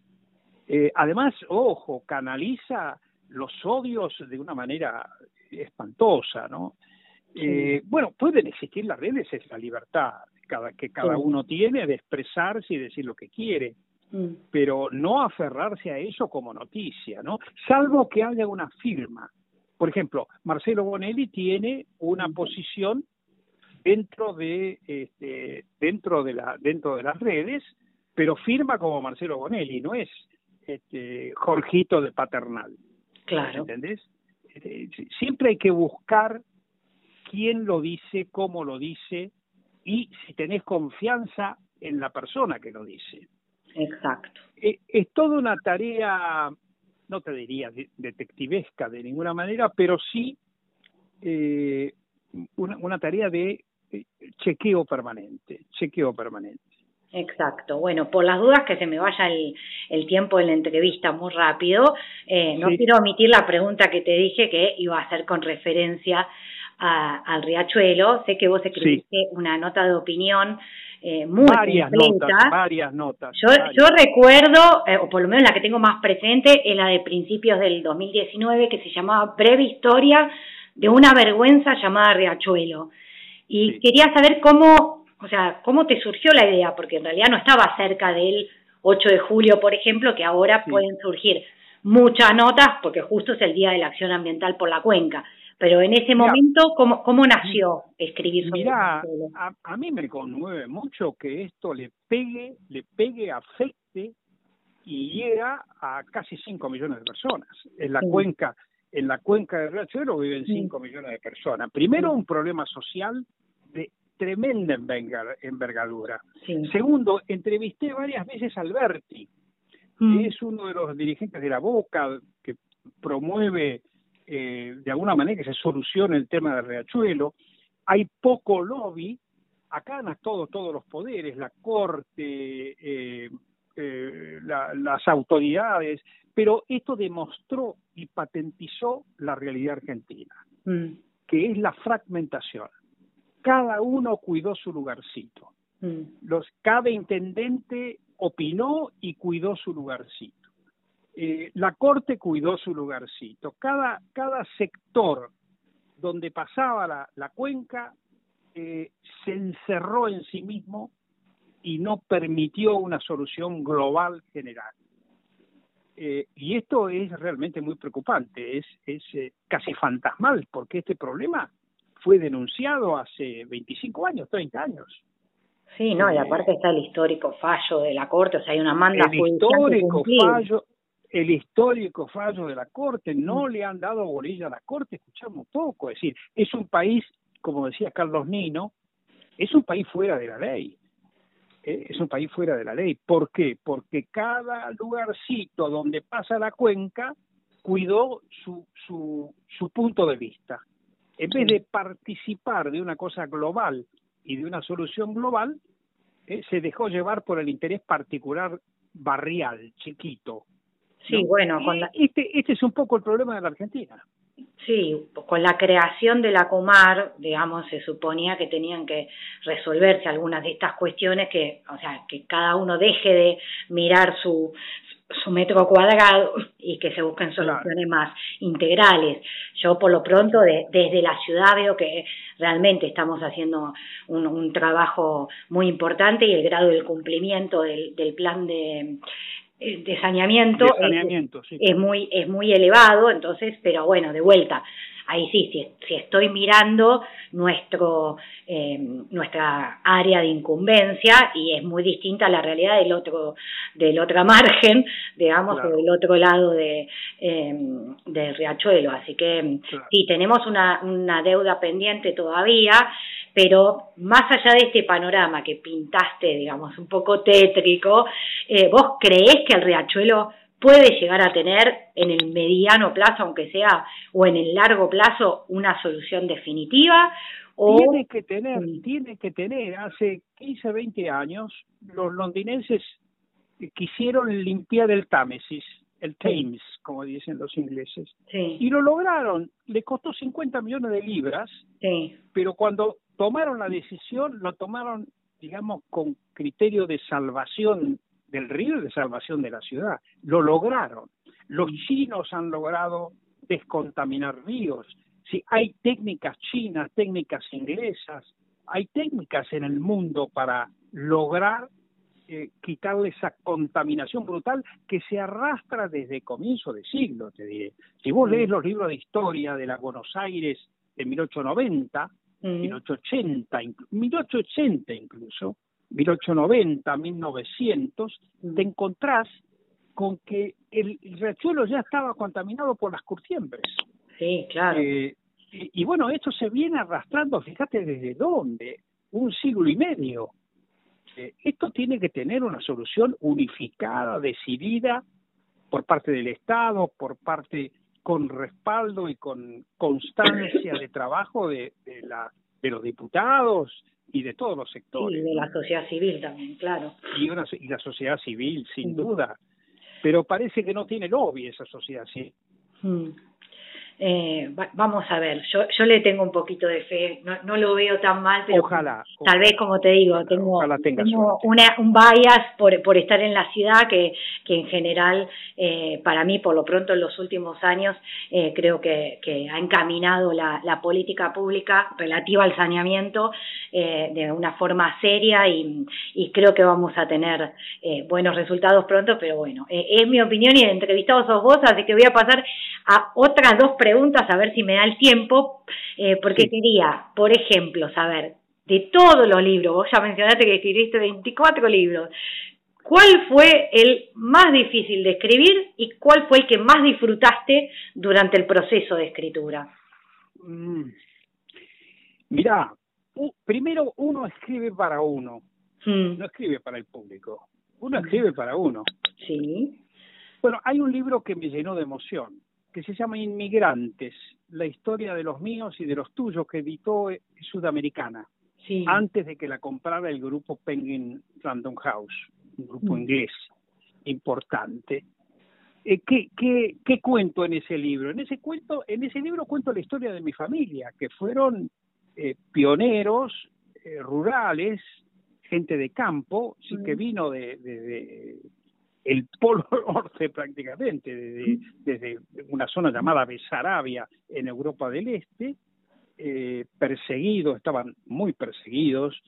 Eh, además, ojo, canaliza los odios de una manera espantosa, ¿no? Eh, bueno, pueden existir las redes, es la libertad cada, que cada uno tiene de expresarse y decir lo que quiere, pero no aferrarse a eso como noticia, ¿no? Salvo que haya una firma por ejemplo, Marcelo Bonelli tiene una posición dentro de este, dentro de la dentro de las redes, pero firma como Marcelo Bonelli, no es este, Jorgito de Paternal. Claro. ¿Entendés? Este, siempre hay que buscar quién lo dice, cómo lo dice y si tenés confianza en la persona que lo dice. Exacto. Eh, es toda una tarea no te diría detectivesca de ninguna manera, pero sí eh, una, tarea de eh, chequeo permanente, chequeo permanente. Exacto. Bueno, por las dudas que se me vaya el, el tiempo de la entrevista muy rápido, eh, no quiero omitir la pregunta que te dije que iba a hacer con referencia al riachuelo. Sé que vos escribiste una nota de opinión eh, muy varias notas, varias notas. Yo, yo recuerdo, eh, o por lo menos la que tengo más presente, es la de principios del 2019, que se llamaba Breve Historia de una vergüenza llamada Riachuelo. Y quería saber cómo, o sea, cómo te surgió la idea, porque en realidad no estaba cerca del 8 de julio, por ejemplo, que ahora pueden surgir muchas notas, porque justo es el Día de la Acción Ambiental por la Cuenca. Pero en ese momento, ¿cómo, cómo nació escribir sobre Mira, a, a, mí me conmueve mucho que esto le pegue, le pegue, afecte y llega a casi 5 millones de personas. En la cuenca, en la cuenca de Riachuelo viven 5 millones de personas. Primero, un problema social de tremenda envergadura. Segundo, entrevisté varias veces a Alberti, que mm. es uno de los dirigentes de la Boca, que promueve eh, de alguna manera que se solucione el tema del riachuelo. Hay poco lobby, acá han todos todos los poderes, la corte, eh, eh, las autoridades, pero esto demostró y patentizó la realidad argentina, mm. que es la fragmentación. Cada uno cuidó su lugarcito. Mm. Los, cada intendente opinó y cuidó su lugarcito. Eh, la Corte cuidó su lugarcito. Cada, cada sector donde pasaba la, la cuenca eh, se encerró en sí mismo y no permitió una solución global general. Eh, y esto es realmente muy preocupante, es, es casi fantasmal, porque este problema fue denunciado hace 25 años, 30 años. Sí, no, y aparte está el histórico fallo de la Corte, o sea, hay una manda el histórico fallo, el histórico fallo de la Corte, no le han dado bolilla a la Corte, escuchamos poco, es decir, es un país, como decía Carlos Nino, es un país fuera de la ley, ¿eh? es un país fuera de la ley. ¿Por qué? Porque cada lugarcito donde pasa la cuenca cuidó su, su, su punto de vista. En vez de participar de una cosa global y de una solución global, ¿eh? se dejó llevar por el interés particular barrial, chiquito, Sí, bueno, con este, este es un poco el problema de la Argentina. Sí, con la creación de la Comar, digamos, se suponía que tenían que resolverse algunas de estas cuestiones que, o sea, que cada uno deje de mirar su, su metro cuadrado y que se busquen soluciones más integrales. Yo por lo pronto desde la ciudad veo que realmente estamos haciendo un, un trabajo muy importante y el grado del cumplimiento del, del plan de de saneamiento, es, muy es muy elevado entonces pero bueno de vuelta ahí sí, si, estoy mirando nuestro, eh, nuestra área de incumbencia y es muy distinta a la realidad del otro, del otro margen, digamos, del otro lado de, eh, del riachuelo. Así que sí, tenemos una, una deuda pendiente todavía, pero más allá de este panorama que pintaste, digamos, un poco tétrico, eh, ¿vos creés que el riachuelo puede llegar a tener en el mediano plazo, aunque sea, o en el largo plazo, una solución definitiva? O... Tiene que tener, tiene que tener. Hace 15, 20 años, los londinenses quisieron limpiar el Támesis, el Thames, como dicen los ingleses, y lo lograron. Le costó 50 millones de libras, pero cuando tomaron la decisión, lo tomaron, digamos, con criterio de salvación del río y de salvación de la ciudad. Lo lograron. Los chinos han logrado descontaminar ríos. Si hay técnicas chinas, técnicas inglesas, hay técnicas en el mundo para lograr eh, quitarle esa contaminación brutal que se arrastra desde comienzo de siglo, te diré. Si vos lees los libros de historia de la Buenos Aires de 1890, 1880, 1880 incluso, 1890, 1900, te encontrás con que el, riachuelo ya estaba contaminado por las curtiembres. Sí, claro. Eh, y, bueno, esto se viene arrastrando, fíjate desde dónde, un siglo y medio. Eh, esto tiene que tener una solución unificada, decidida por parte del Estado, por parte con respaldo y con constancia de trabajo de, de, la, de los diputados y de todos los sectores. Y de la sociedad civil también, claro. Y, una, y la sociedad civil, sin duda. Pero parece que no tiene lobby esa sociedad civil. Mm. Eh, vamos a ver, yo, yo le tengo un poquito de fe, no, no lo veo tan mal, pero ojalá, tal vez como te digo, tengo, tengo una, un bias por, por estar en la ciudad que, que en general eh, para mí por lo pronto en los últimos años eh, creo que, que ha encaminado la, la política pública relativa al saneamiento eh, de una forma seria y, y creo que vamos a tener buenos resultados pronto, pero bueno, es mi opinión y el entrevistado sos vos, así que voy a pasar a otras dos preguntas a ver si me da el tiempo, eh, porque quería, por ejemplo, saber de todos los libros, vos ya mencionaste que escribiste 24 libros, ¿cuál fue el más difícil de escribir y cuál fue el que más disfrutaste durante el proceso de escritura? Mm. Mirá, primero uno escribe para uno, mm. no escribe para el público, uno escribe para uno. Sí. Bueno, hay un libro que me llenó de emoción, que se llama Inmigrantes, la historia de los míos y de los tuyos, que editó eh, Sudamericana, antes de que la comprara el grupo Penguin Random House, un grupo mm. inglés importante. Eh, ¿qué, qué, qué cuento en ese libro? En ese cuento, en ese libro cuento la historia de mi familia, que fueron eh, pioneros rurales, gente de campo, sí que mm. vino de el polo norte prácticamente, desde, desde una zona llamada Besarabia en Europa del Este, eh, perseguidos, estaban muy perseguidos,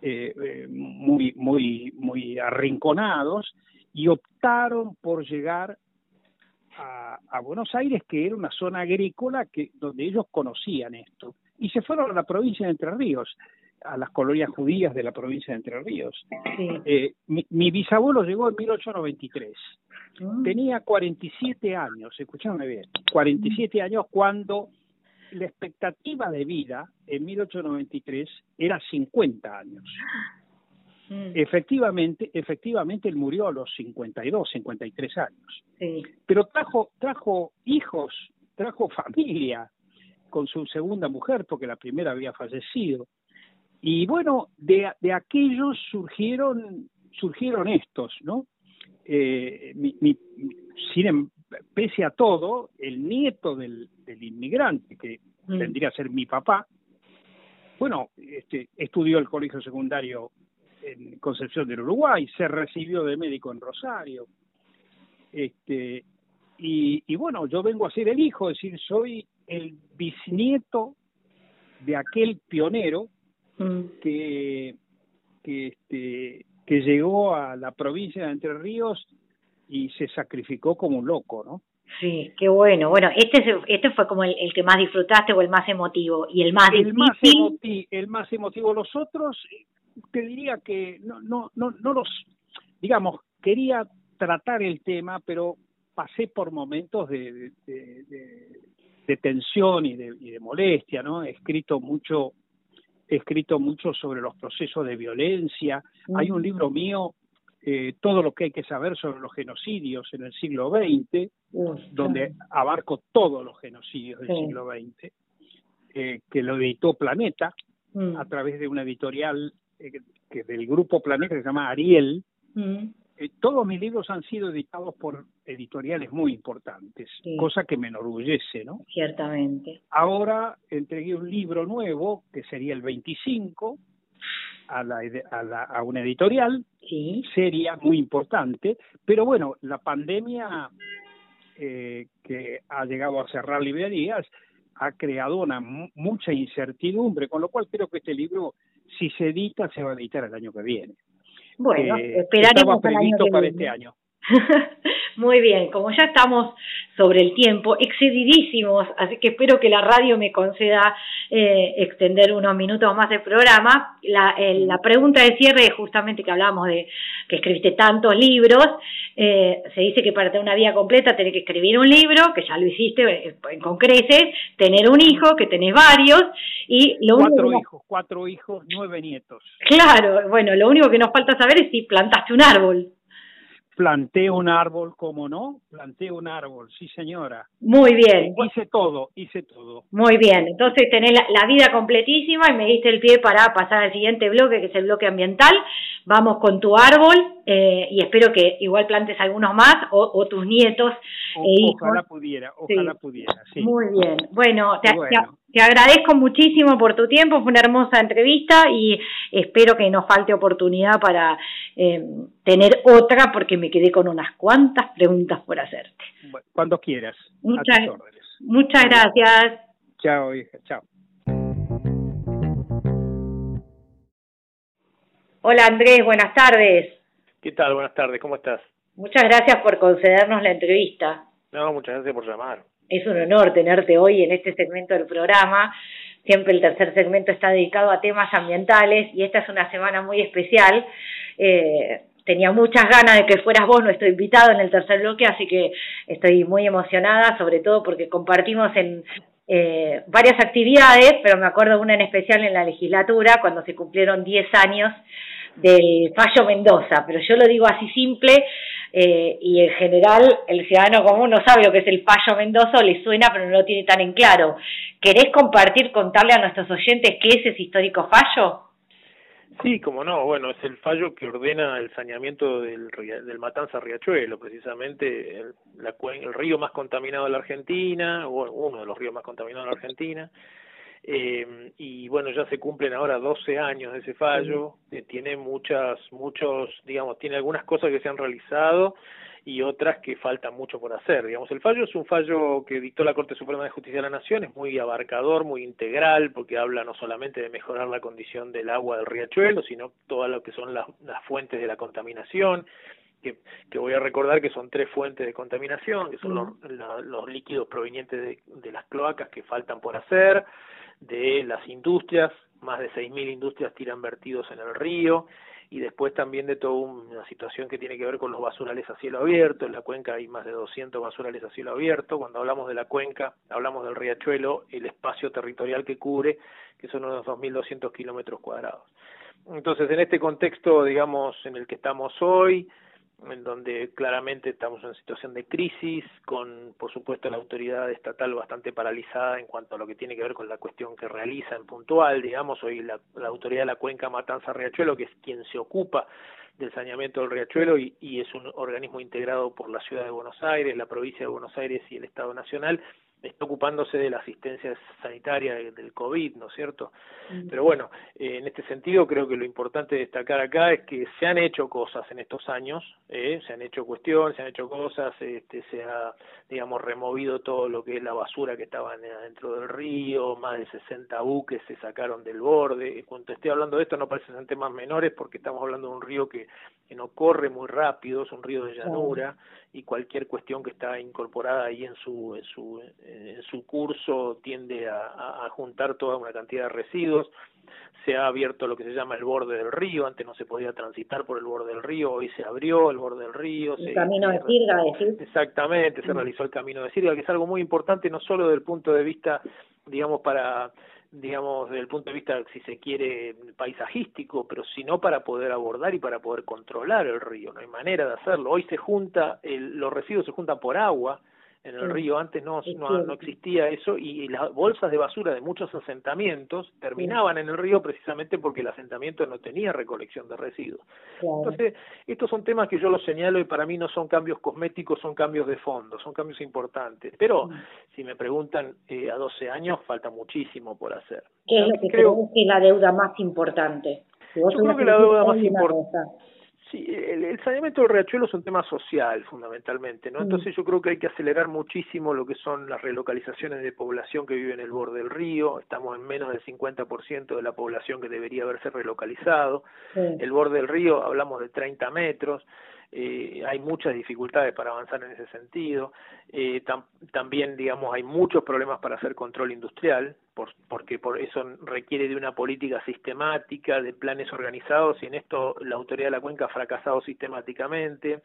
eh, eh, muy, muy, muy arrinconados, y optaron por llegar a, a, Buenos Aires, que era una zona agrícola que, donde ellos conocían esto, y se fueron a la provincia de Entre Ríos a las colonias judías de la provincia de Entre Ríos. Eh, mi, bisabuelo llegó en 1893. Mm. Tenía 47 años, escúchame bien, 47 mm. años cuando la expectativa de vida en 1893 era 50 años. Mm. Efectivamente, efectivamente él murió a los 52, 53 años. Pero trajo trajo hijos, trajo familia con su segunda mujer porque la primera había fallecido. Y bueno, de, de aquellos surgieron, surgieron estos, ¿no? Eh, mi, mi, sin, em, pese a todo, el nieto del, del inmigrante, que mm. tendría que ser mi papá, bueno, este, estudió el colegio secundario en Concepción del Uruguay, se recibió de médico en Rosario, este, y, y bueno, yo vengo a ser el hijo, es decir, soy el bisnieto de aquel pionero Mm. Que, que, este, que llegó a la provincia de Entre Ríos y se sacrificó como un loco, ¿no? Sí, qué bueno. Bueno, este este fue como el, que más disfrutaste o el más emotivo y el más el Más el más emotivo. Los otros, te diría que no, no, no, no los, digamos, quería tratar el tema, pero pasé por momentos de, de, tensión y de, y de molestia, ¿no? He escrito mucho, he escrito mucho sobre los procesos de violencia. Hay un libro mío eh, todo lo que hay que saber sobre los genocidios en el siglo XX, donde abarco todos los genocidios del siglo XX, eh, que lo editó Planeta mm. a través de una editorial eh, que del grupo Planeta que se llama Ariel. Mm. todos mis libros han sido editados por editoriales muy importantes, cosa que me enorgullece, ¿no? Ciertamente. Ahora entregué un libro nuevo, que sería el 25, a, la, a, la, a una editorial sí. seria, muy importante, pero bueno, la pandemia eh, que ha llegado a cerrar librerías ha creado una mucha incertidumbre, con lo cual creo que este libro, si se edita, se va a editar el año que viene. Bueno, esperaremos previsto para este año. Muy bien, como ya estamos sobre el tiempo, excedidísimos, así que espero que la radio me conceda eh, extender unos minutos más del programa. La, la pregunta de cierre es justamente que hablábamos de que escribiste tantos libros. Eh, se dice que para tener una vida completa tenés que escribir un libro, que ya lo hiciste eh, con creces, tener un hijo, que tenés varios, y lo cuatro hijos, cuatro hijos, nueve nietos. Claro, bueno, lo único que nos falta saber es si plantaste un árbol. Planté un árbol, ¿cómo no? Planté un árbol, sí señora. Muy bien. Hice todo, hice todo. Muy bien, entonces tenés la, vida completísima y me diste el pie para pasar al siguiente bloque, que es el bloque ambiental. Vamos con tu árbol eh, y espero que igual plantes algunos más o, tus nietos e hijos. Ojalá pudiera, ojalá pudiera, sí. Muy bien. Bueno, te, te agradezco muchísimo por tu tiempo, fue una hermosa entrevista y espero que nos falte oportunidad para eh, tener otra porque me quedé con unas cuantas preguntas por hacerte. cuando quieras. Muchas, muchas gracias. Chao, hija, chao. Hola Andrés, buenas tardes. ¿Qué tal? Buenas tardes, ¿cómo estás? Muchas gracias por concedernos la entrevista. No, muchas gracias por llamar. Es un honor tenerte hoy en este segmento del programa. Siempre el tercer segmento está dedicado a temas ambientales y esta es una semana muy especial. Eh, tenía muchas ganas de que fueras vos nuestro invitado en el tercer bloque, así que estoy muy emocionada, sobre todo porque compartimos en eh, varias actividades, pero me acuerdo una en especial en la legislatura, cuando se cumplieron 10 años del fallo Mendoza, pero yo lo digo así simple eh, y en general el ciudadano común no sabe lo que es el fallo Mendoza, le suena pero no lo tiene tan en claro. ¿Querés compartir, contarle a nuestros oyentes qué es ese histórico fallo? Sí, como no, bueno, es el fallo que ordena el saneamiento del, del Matanza Riachuelo, precisamente el, la, el río más contaminado de la Argentina, o uno de los ríos más contaminados de la Argentina, eh, y bueno, ya se cumplen ahora 12 años de ese fallo, eh, tiene muchas, muchos, digamos, tiene algunas cosas que se han realizado y otras que faltan mucho por hacer. Digamos, el fallo es un fallo que dictó la Corte Suprema de Justicia de la Nación, es muy abarcador, muy integral, porque habla no solamente de mejorar la condición del agua del riachuelo, sino todo lo que son las, las fuentes de la contaminación, que, que, voy a recordar que son tres fuentes de contaminación, que son los, los líquidos provenientes de, de, las cloacas que faltan por hacer, de las industrias, más de 6.000 industrias tiran vertidos en el río, y después también de toda una situación que tiene que ver con los basurales a cielo abierto. En la cuenca hay más de 200 basurales a cielo abierto. Cuando hablamos de la cuenca, hablamos del riachuelo, el espacio territorial que cubre, que son unos 2.200 kilómetros cuadrados. Entonces, en este contexto, digamos, en el que estamos hoy, en donde claramente estamos en situación de crisis, con por supuesto la autoridad estatal bastante paralizada en cuanto a lo que tiene que ver con la cuestión que realiza en puntual, digamos, hoy la, autoridad de la cuenca Matanza Riachuelo, que es quien se ocupa del saneamiento del riachuelo y es un organismo integrado por la ciudad de Buenos Aires, la provincia de Buenos Aires y el Estado Nacional, está ocupándose de la asistencia sanitaria del COVID, ¿no es cierto? Mm. Pero bueno, eh, en este sentido creo que lo importante destacar acá es que se han hecho cosas en estos años, eh, se han hecho cuestiones, se han hecho cosas, este, se ha, digamos, removido todo lo que es la basura que estaba dentro del río, más de 60 buques se sacaron del borde. Cuando estoy hablando de esto no parecen temas menores porque estamos hablando de un río que, que no corre muy rápido, es un río de llanura y cualquier cuestión que está incorporada ahí en su, en su, en su curso tiende a, a, juntar toda una cantidad de residuos. Se ha abierto lo que se llama el borde del río, antes no se podía transitar por el borde del río, hoy se abrió el borde del río. El camino de Sirga, decir. Exactamente, se realizó el camino de Sirga, que es algo muy importante no solo desde el punto de vista, digamos, para digamos, desde el punto de vista, si se quiere, paisajístico, pero sino para poder abordar y para poder controlar el río. No hay manera de hacerlo. Hoy se junta, el, los residuos se juntan por agua, en el río. Antes no, no, existía eso y, las bolsas de basura de muchos asentamientos terminaban en el río precisamente porque el asentamiento no tenía recolección de residuos. Entonces, estos son temas que yo los señalo y para mí no son cambios cosméticos, son cambios de fondo, son cambios importantes. Pero si me preguntan eh, a 12 años, falta muchísimo por hacer. ¿Qué es lo que creo que es la deuda más importante? yo creo que la deuda más importante Sí, el, saneamiento del riachuelo es un tema social fundamentalmente, ¿no? Mm. Entonces yo creo que hay que acelerar muchísimo lo que son las relocalizaciones de población que vive en el borde del río, estamos en menos del 50% de la población que debería haberse relocalizado, el borde del río hablamos de 30 metros, eh, hay muchas dificultades para avanzar en ese sentido. Eh, también, digamos, hay muchos problemas para hacer control industrial, por, porque por eso requiere de una política sistemática, de planes organizados, y en esto la autoridad de la cuenca ha fracasado sistemáticamente.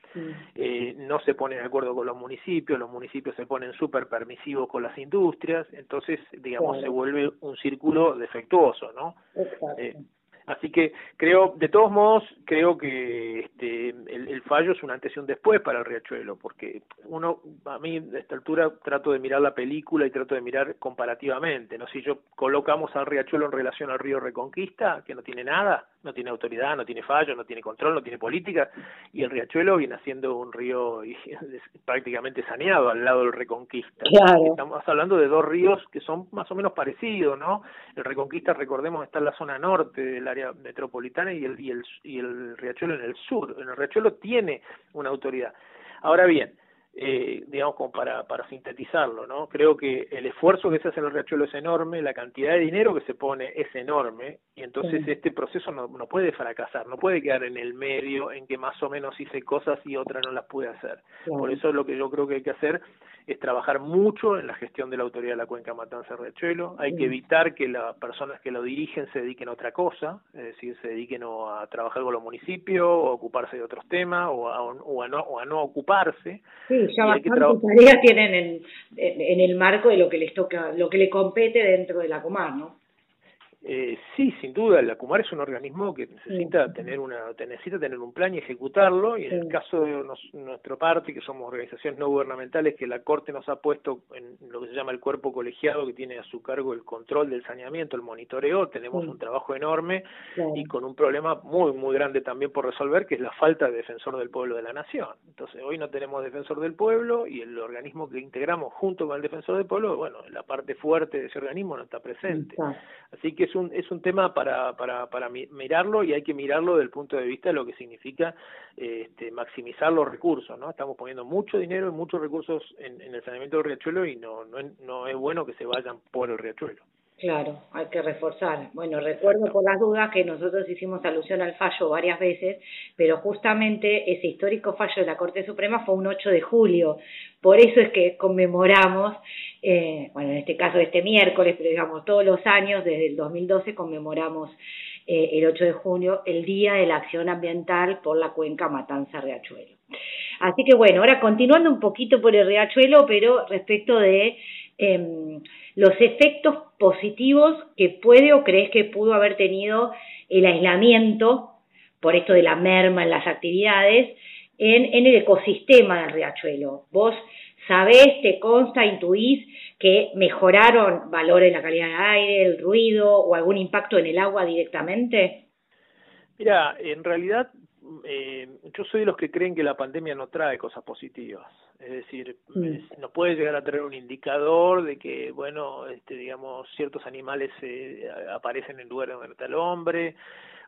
Eh, no se pone de acuerdo con los municipios, los municipios se ponen súper permisivos con las industrias, entonces, digamos, se vuelve un círculo defectuoso, ¿no? Eh, Así que creo, de todos modos, creo que este, el, fallo es un antes y un después para el Riachuelo, porque uno, a mí, a esta altura, trato de mirar la película y trato de mirar comparativamente, ¿no? Si yo colocamos al Riachuelo en relación al Río Reconquista, que no tiene nada, no tiene autoridad, no tiene fallo, no tiene control, no tiene política, y el riachuelo viene siendo un río prácticamente saneado al lado del Reconquista. Estamos hablando de dos ríos que son más o menos parecidos, ¿no? El Reconquista, recordemos, está en la zona norte del área metropolitana y el, y el, y el riachuelo en el sur. El riachuelo tiene una autoridad. Ahora bien, eh, digamos, como para, para sintetizarlo, ¿no? Creo que el esfuerzo que se hace en el riachuelo es enorme, la cantidad de dinero que se pone es enorme, y entonces este proceso no, no puede fracasar, no puede quedar en el medio en que más o menos hice cosas y otras no las pude hacer. Por eso lo que yo creo que hay que hacer es trabajar mucho en la gestión de la autoridad de la cuenca Matanza Riachuelo, hay que evitar que las personas que lo dirigen se dediquen a otra cosa, es decir, se dediquen a trabajar con los municipios, o a ocuparse de otros temas, o a, o a, no, o a no ocuparse. Sí, ya bastantes tareas tienen en, en, el marco de lo que les toca, lo que le compete dentro de la Comar, ¿no? Eh, sí, sin duda, la CUMAR es un organismo que necesita tener una necesita tener un plan y ejecutarlo y en el caso de nuestro parte, que somos organizaciones no gubernamentales, que la Corte nos ha puesto en lo que se llama el cuerpo colegiado que tiene a su cargo el control del saneamiento, el monitoreo, tenemos un trabajo enorme y con un problema muy, muy grande también por resolver, que es la falta de defensor del pueblo de la nación. Entonces, hoy no tenemos defensor del pueblo y el organismo que integramos junto con el defensor del pueblo, bueno, la parte fuerte de ese organismo no está presente. Así que es un, es un tema para, para, para mirarlo y hay que mirarlo desde el punto de vista de lo que significa este, maximizar los recursos, ¿no? Estamos poniendo mucho dinero y muchos recursos en, en el saneamiento del riachuelo y no, no, no es bueno que se vayan por el riachuelo. Claro, hay que reforzar. Bueno, recuerdo por las dudas que nosotros hicimos alusión al fallo varias veces, pero justamente ese histórico fallo de la Corte Suprema fue un 8 de julio. Por eso es que conmemoramos, eh, bueno, en este caso este miércoles, pero digamos todos los años, desde el 2012 conmemoramos eh, el 8 de junio, el Día de la Acción Ambiental por la Cuenca Matanza Riachuelo. Así que bueno, ahora continuando un poquito por el Riachuelo, pero respecto de... Eh, los efectos positivos que puede o crees que pudo haber tenido el aislamiento, por esto de la merma en las actividades, en, el ecosistema del riachuelo. Vos sabés, te consta, intuís que mejoraron valores la calidad del aire, el ruido o algún impacto en el agua directamente? Mira, en realidad eh, yo soy de los que creen que la pandemia no trae cosas positivas. es decir, mm. nos puede llegar a tener un indicador de que, bueno, este, digamos, ciertos animales eh, aparecen en lugares donde está el hombre,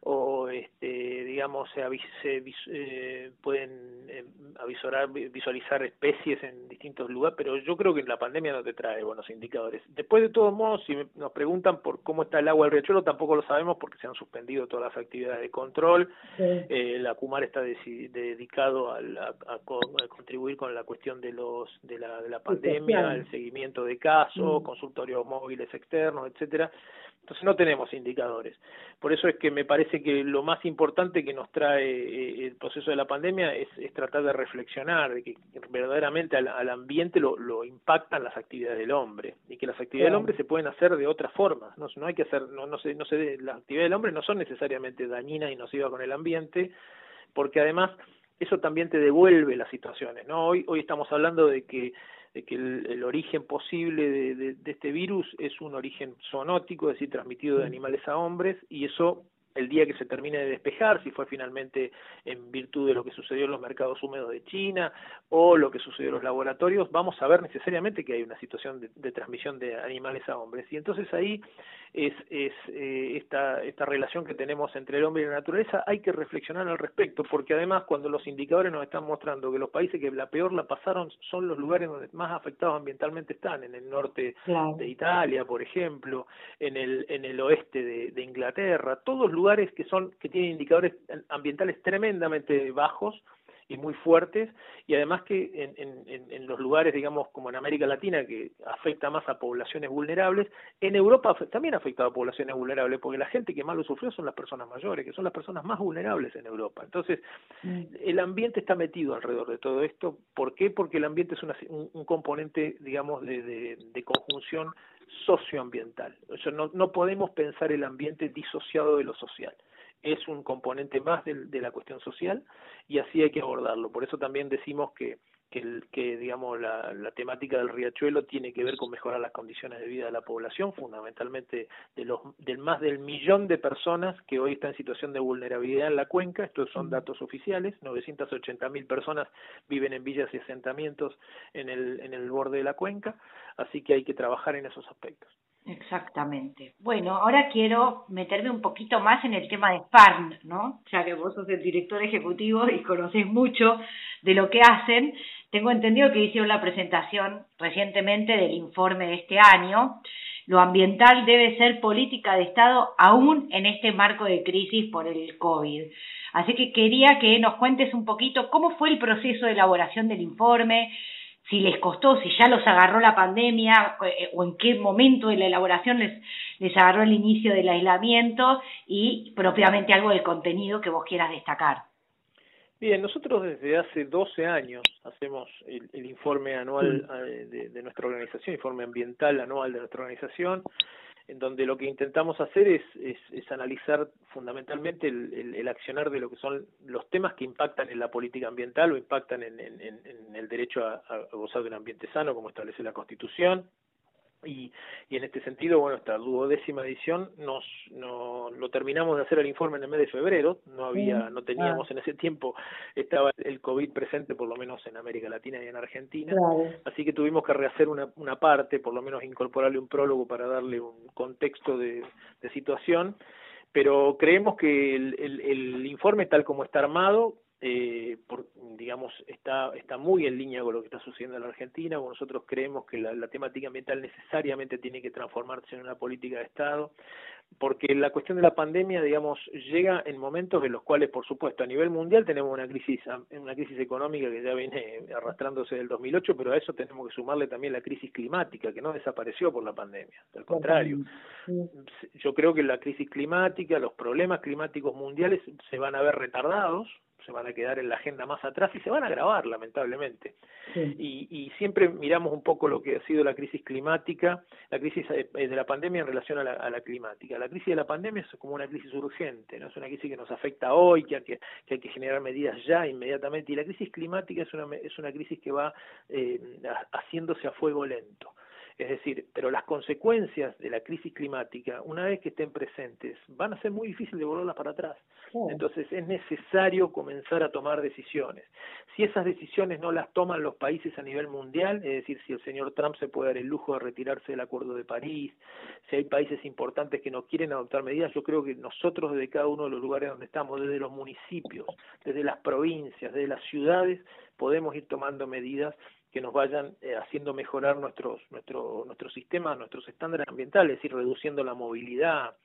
o este digamos se, se eh, pueden eh, avisorar, visualizar especies en distintos lugares pero yo creo que la pandemia no te trae buenos indicadores. Después de todos modos si nos preguntan por cómo está el agua del riachuelo tampoco lo sabemos porque se han suspendido todas las actividades de control. Eh, la Cumar está dedicado a, a, contribuir con la cuestión de los de la, de la pandemia el seguimiento de casos mm. consultorios móviles externos etcétera. Entonces no tenemos indicadores. Por eso es que me parece que lo más importante que nos trae eh, el proceso de la pandemia es, tratar de reflexionar, de que verdaderamente al, ambiente lo, lo, impactan las actividades del hombre y que las actividades del hombre se pueden hacer de otras formas. No, no hay que hacer, no, no sé, no sé, las actividades del hombre no son necesariamente dañinas y nocivas con el ambiente, porque además eso también te devuelve las situaciones. ¿no? Hoy, hoy estamos hablando de que de que el, origen posible de, de, de, este virus es un origen zoonótico, es decir, transmitido de animales a hombres, y eso el día que se termine de despejar, si fue finalmente en virtud de lo que sucedió en los mercados húmedos de China o lo que sucedió en los laboratorios, vamos a ver necesariamente que hay una situación de, transmisión de animales a hombres. Y entonces ahí es, es eh, esta, esta relación que tenemos entre el hombre y la naturaleza, hay que reflexionar al respecto, porque además cuando los indicadores nos están mostrando que los países que la peor la pasaron son los lugares donde más afectados ambientalmente están, en el norte de Italia, por ejemplo, en el, en el oeste de, de Inglaterra, todos lugares que son que tienen indicadores ambientales tremendamente bajos y muy fuertes y además que en, en, en, los lugares digamos como en América Latina que afecta más a poblaciones vulnerables en Europa también ha afectado a poblaciones vulnerables porque la gente que más lo sufrió son las personas mayores que son las personas más vulnerables en Europa entonces mm. el ambiente está metido alrededor de todo esto ¿por qué? porque el ambiente es una, un, un, componente digamos de, de, de conjunción socioambiental. O sea, no, no podemos pensar el ambiente disociado de lo social. Es un componente más de, de la cuestión social y así hay que abordarlo. Por eso también decimos que que, el, que digamos la, la, temática del riachuelo tiene que ver con mejorar las condiciones de vida de la población, fundamentalmente de los del más del millón de personas que hoy están en situación de vulnerabilidad en la cuenca, estos son datos oficiales, 980 mil personas viven en villas y asentamientos en el en el borde de la cuenca, así que hay que trabajar en esos aspectos. Exactamente. Bueno, ahora quiero meterme un poquito más en el tema de FARN, ¿no? Ya que vos sos el director ejecutivo y conocés mucho de lo que hacen. Tengo entendido que hicieron la presentación recientemente del informe de este año. Lo ambiental debe ser política de Estado aún en este marco de crisis por el COVID. Así que quería que nos cuentes un poquito cómo fue el proceso de elaboración del informe, si les costó, si ya los agarró la pandemia eh, o en qué momento de la elaboración les, les agarró el inicio del aislamiento y propiamente algo del contenido que vos quieras destacar. Bien, nosotros desde hace 12 años hacemos el, el informe anual eh, de, de, nuestra organización, informe ambiental anual de nuestra organización, en donde lo que intentamos hacer es, es, es analizar fundamentalmente el, el, el, accionar de lo que son los temas que impactan en la política ambiental o impactan en, en, en el derecho a, a gozar de un ambiente sano, como establece la Constitución, y, y en este sentido, bueno, esta duodécima edición nos, no, lo terminamos de hacer el informe en el mes de febrero, no había, no teníamos ah. en ese tiempo, estaba el COVID presente por lo menos en América Latina y en Argentina, así que tuvimos que rehacer una, una parte, por lo menos incorporarle un prólogo para darle un contexto de, de situación, pero creemos que el, el, el informe tal como está armado eh, por, digamos, está, está muy en línea con lo que está sucediendo en la Argentina. Nosotros creemos que la, la temática ambiental necesariamente tiene que transformarse en una política de Estado, porque la cuestión de la pandemia, digamos, llega en momentos en los cuales, por supuesto, a nivel mundial tenemos una crisis, una crisis económica que ya viene arrastrándose del 2008, pero a eso tenemos que sumarle también la crisis climática, que no desapareció por la pandemia, al contrario. Yo creo que la crisis climática, los problemas climáticos mundiales se van a ver retardados, se van a quedar en la agenda más atrás y se van a agravar, lamentablemente. Sí. Y, y siempre miramos un poco lo que ha sido la crisis climática, la crisis de la pandemia en relación a la, a la climática. La crisis de la pandemia es como una crisis urgente, no es una crisis que nos afecta hoy, que hay que, que, hay que generar medidas ya, inmediatamente. Y la crisis climática es una, es una crisis que va eh, haciéndose a fuego lento. Es decir, pero las consecuencias de la crisis climática, una vez que estén presentes, van a ser muy difíciles de volverlas para atrás. Entonces es necesario comenzar a tomar decisiones. Si esas decisiones no las toman los países a nivel mundial, es decir, si el señor Trump se puede dar el lujo de retirarse del Acuerdo de París, si hay países importantes que no quieren adoptar medidas, yo creo que nosotros desde cada uno de los lugares donde estamos, desde los municipios, desde las provincias, desde las ciudades, podemos ir tomando medidas que nos vayan eh, haciendo mejorar nuestros nuestro nuestros sistemas, nuestros estándares ambientales, es decir, reduciendo la movilidad,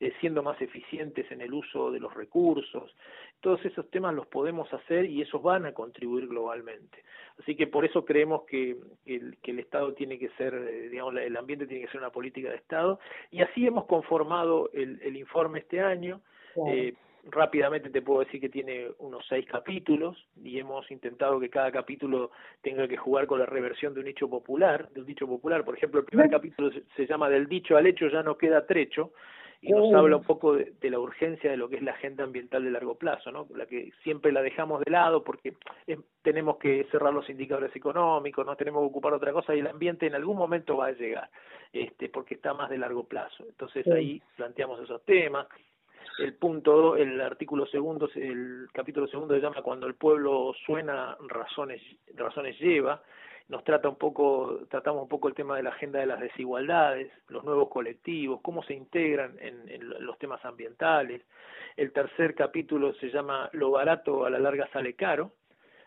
eh, siendo más eficientes en el uso de los recursos. Todos esos temas los podemos hacer y esos van a contribuir globalmente. Así que por eso creemos que, el, que el Estado tiene que ser, eh, digamos, el ambiente tiene que ser una política de Estado y así hemos conformado el, el informe este año rápidamente te puedo decir que tiene unos seis capítulos y hemos intentado que cada capítulo tenga que jugar con la reversión de un dicho popular, de un dicho popular. Por ejemplo, el primer capítulo se, llama Del dicho al hecho ya no queda trecho y nos oh. habla un poco de, la urgencia de lo que es la agenda ambiental de largo plazo, ¿no? La que siempre la dejamos de lado porque tenemos que cerrar los indicadores económicos, no tenemos que ocupar otra cosa y el ambiente en algún momento va a llegar, este, porque está más de largo plazo. Entonces ahí planteamos esos temas el punto, el artículo segundo, el capítulo segundo se llama Cuando el pueblo suena, razones, razones lleva. Nos trata un poco, tratamos un poco el tema de la agenda de las desigualdades, los nuevos colectivos, cómo se integran en, en los temas ambientales. El tercer capítulo se llama Lo barato a la larga sale caro,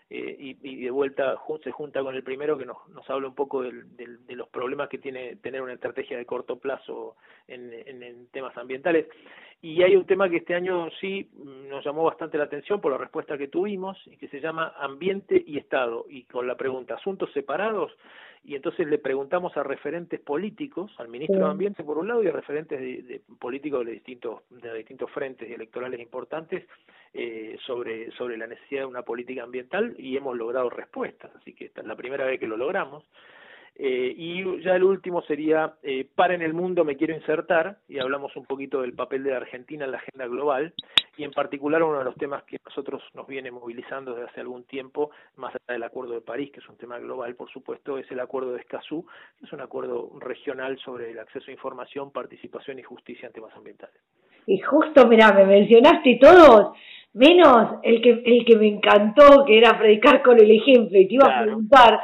eh, y, y, de vuelta se junta con el primero que nos, nos habla un poco del, del, de los problemas que tiene tener una estrategia de corto plazo en, en, en, temas ambientales. Y hay un tema que este año sí nos llamó bastante la atención por la respuesta que tuvimos y que se llama Ambiente y Estado y con la pregunta ¿Asuntos separados? Y entonces le preguntamos a referentes políticos, al ministro de Ambiente por un lado y a referentes de, políticos de distintos, de distintos frentes electorales importantes eh, sobre, sobre la necesidad de una política ambiental y hemos logrado respuestas, así que esta es la primera vez que lo logramos. Eh, y ya el último sería eh, Para en el mundo me quiero insertar, y hablamos un poquito del papel de la Argentina en la agenda global, y en particular uno de los temas que nosotros nos viene movilizando desde hace algún tiempo, más allá del Acuerdo de París, que es un tema global, por supuesto, es el Acuerdo de Escazú, que es un acuerdo regional sobre el acceso a información, participación y justicia en temas ambientales. Y justo, mira, me mencionaste todos, menos el que, el que me encantó, que era predicar con el ejemplo, y te iba a preguntar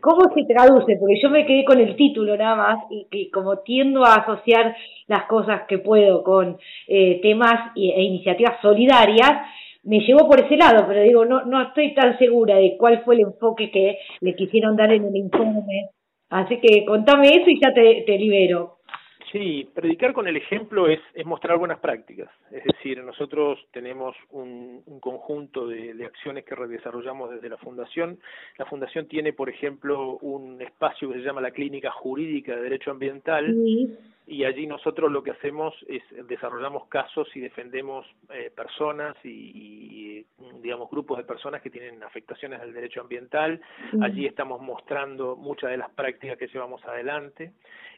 ¿Cómo se traduce? Porque yo me quedé con el título nada más y que como tiendo a asociar las cosas que puedo con eh, temas e iniciativas solidarias, me llevó por ese lado, pero digo, no, no estoy tan segura de cuál fue el enfoque que le quisieron dar en el informe. Así que contame eso y ya te, te libero. Sí, predicar con el ejemplo es, es mostrar buenas prácticas. Es decir, nosotros tenemos un, un conjunto de, de, acciones que desarrollamos desde la Fundación. La Fundación tiene, por ejemplo, un espacio que se llama la Clínica Jurídica de Derecho Ambiental. Y allí nosotros lo que hacemos es desarrollamos casos y defendemos eh, personas y, y, digamos grupos de personas que tienen afectaciones al derecho ambiental. Allí estamos mostrando muchas de las prácticas que llevamos adelante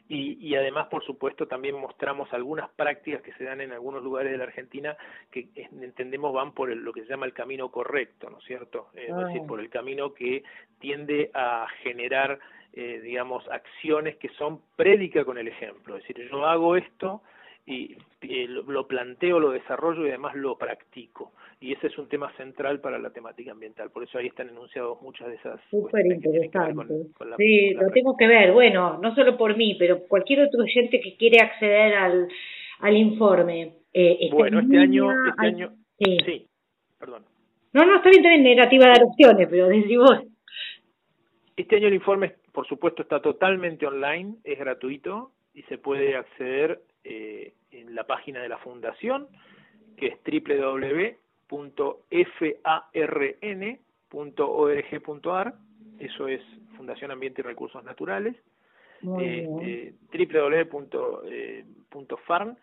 y, y además, por supuesto, también mostramos algunas prácticas que se dan en algunos lugares de la Argentina que entendemos van por lo que se llama el camino correcto, ¿no es cierto? es decir, por el camino que tiende a generar, eh, digamos, acciones que son prédica con el ejemplo. Es decir, yo hago esto y, lo planteo, lo desarrollo y además lo practico. Y ese es un tema central para la temática ambiental. Por eso ahí están enunciados muchas de esas. Súper interesante. sí, lo tengo que ver. Bueno, no solo por mí, pero cualquier otro oyente que quiere acceder al, al informe. Eh, bueno, este año. Este año sí. perdón. No, no, está bien, también negativa de opciones, pero decimos. Este año el informe, por supuesto, está totalmente online, es gratuito y se puede acceder eh, en la página de la fundación, que es www.farn.org.ar, eso es Fundación Ambiente y Recursos Naturales, eh, eh, www.farn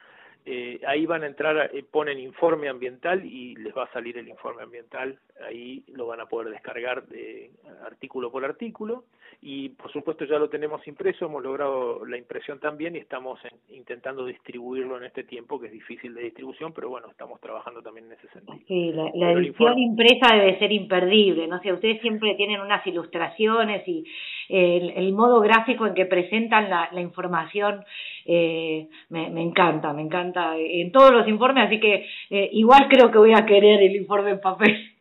eh, ahí van a entrar, eh, ponen informe ambiental y les va a salir el informe ambiental, ahí lo van a poder descargar de artículo por artículo. Y por supuesto ya lo tenemos impreso, hemos logrado la impresión también y estamos intentando distribuirlo en este tiempo que es difícil de distribución, pero bueno, estamos trabajando también en ese sentido. Sí, la, edición impresa debe ser imperdible, no sé, ustedes siempre tienen unas ilustraciones y el, modo gráfico en que presentan la, la información eh, me, me, encanta, me encanta en todos los informes, así que eh, igual creo que voy a querer el informe en papel.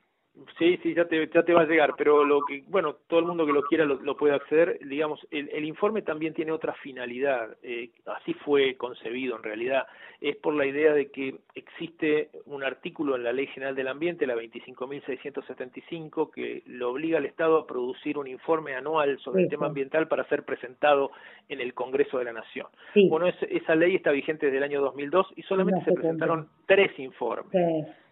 Sí, sí, ya te, ya te va a llegar, pero lo que, bueno, todo el mundo que lo quiera lo, puede acceder. Digamos, el, el, informe también tiene otra finalidad, eh, así fue concebido en realidad, es por la idea de que existe un artículo en la Ley General del Ambiente, la 25.675, que lo obliga al Estado a producir un informe anual sobre el tema ambiental para ser presentado en el Congreso de la Nación. Bueno, esa ley está vigente desde el año 2002 y solamente se presentaron tres informes.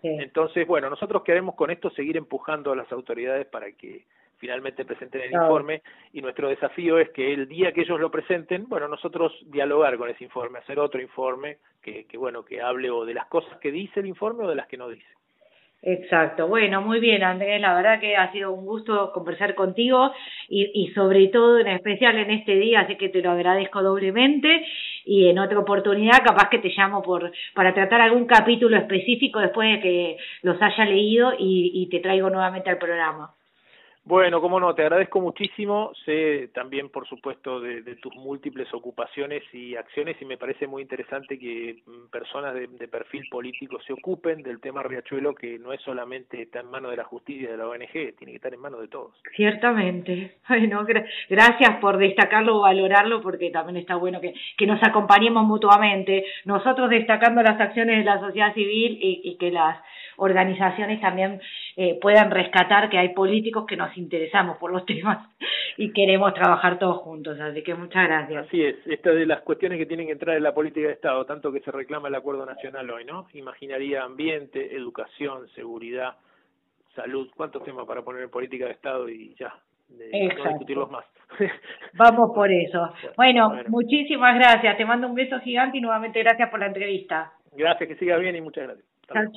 Entonces, bueno, nosotros queremos con esto seguir empujando a las autoridades para que finalmente presenten el informe y nuestro desafío es que el día que ellos lo presenten, bueno, nosotros dialogar con ese informe, hacer otro informe que, que bueno, que hable o de las cosas que dice el informe o de las que no dice. Exacto. Bueno, muy bien, Andrés. La verdad que ha sido un gusto conversar contigo y, y sobre todo en especial en este día, así que te lo agradezco doblemente y en otra oportunidad capaz que te llamo por para tratar algún capítulo específico después de que los haya leído y, y te traigo nuevamente al programa. Bueno, como no, te agradezco muchísimo. Sé también, por supuesto, de, tus múltiples ocupaciones y acciones y me parece muy interesante que mm, personas de, perfil político se ocupen del tema Riachuelo, que no es solamente está en manos de la justicia y de la ONG, tiene que estar en manos de todos. Ciertamente. Bueno, gracias por destacarlo o valorarlo, porque también está bueno que, que nos acompañemos mutuamente. Nosotros destacando las acciones de la sociedad civil y, y que las organizaciones también eh, puedan rescatar que hay políticos que nos interesamos por los temas y queremos trabajar todos juntos. Así que muchas gracias. Así es, esta de las cuestiones que tienen que entrar en la política de Estado, tanto que se reclama el acuerdo nacional hoy, ¿no? Imaginaría ambiente, educación, seguridad, salud, cuántos temas para poner en política de Estado y ya, de no discutirlos más. Vamos por eso. Bueno, muchísimas gracias. Te mando un beso gigante y nuevamente gracias por la entrevista. Gracias, que siga bien y muchas gracias. Chao, chao.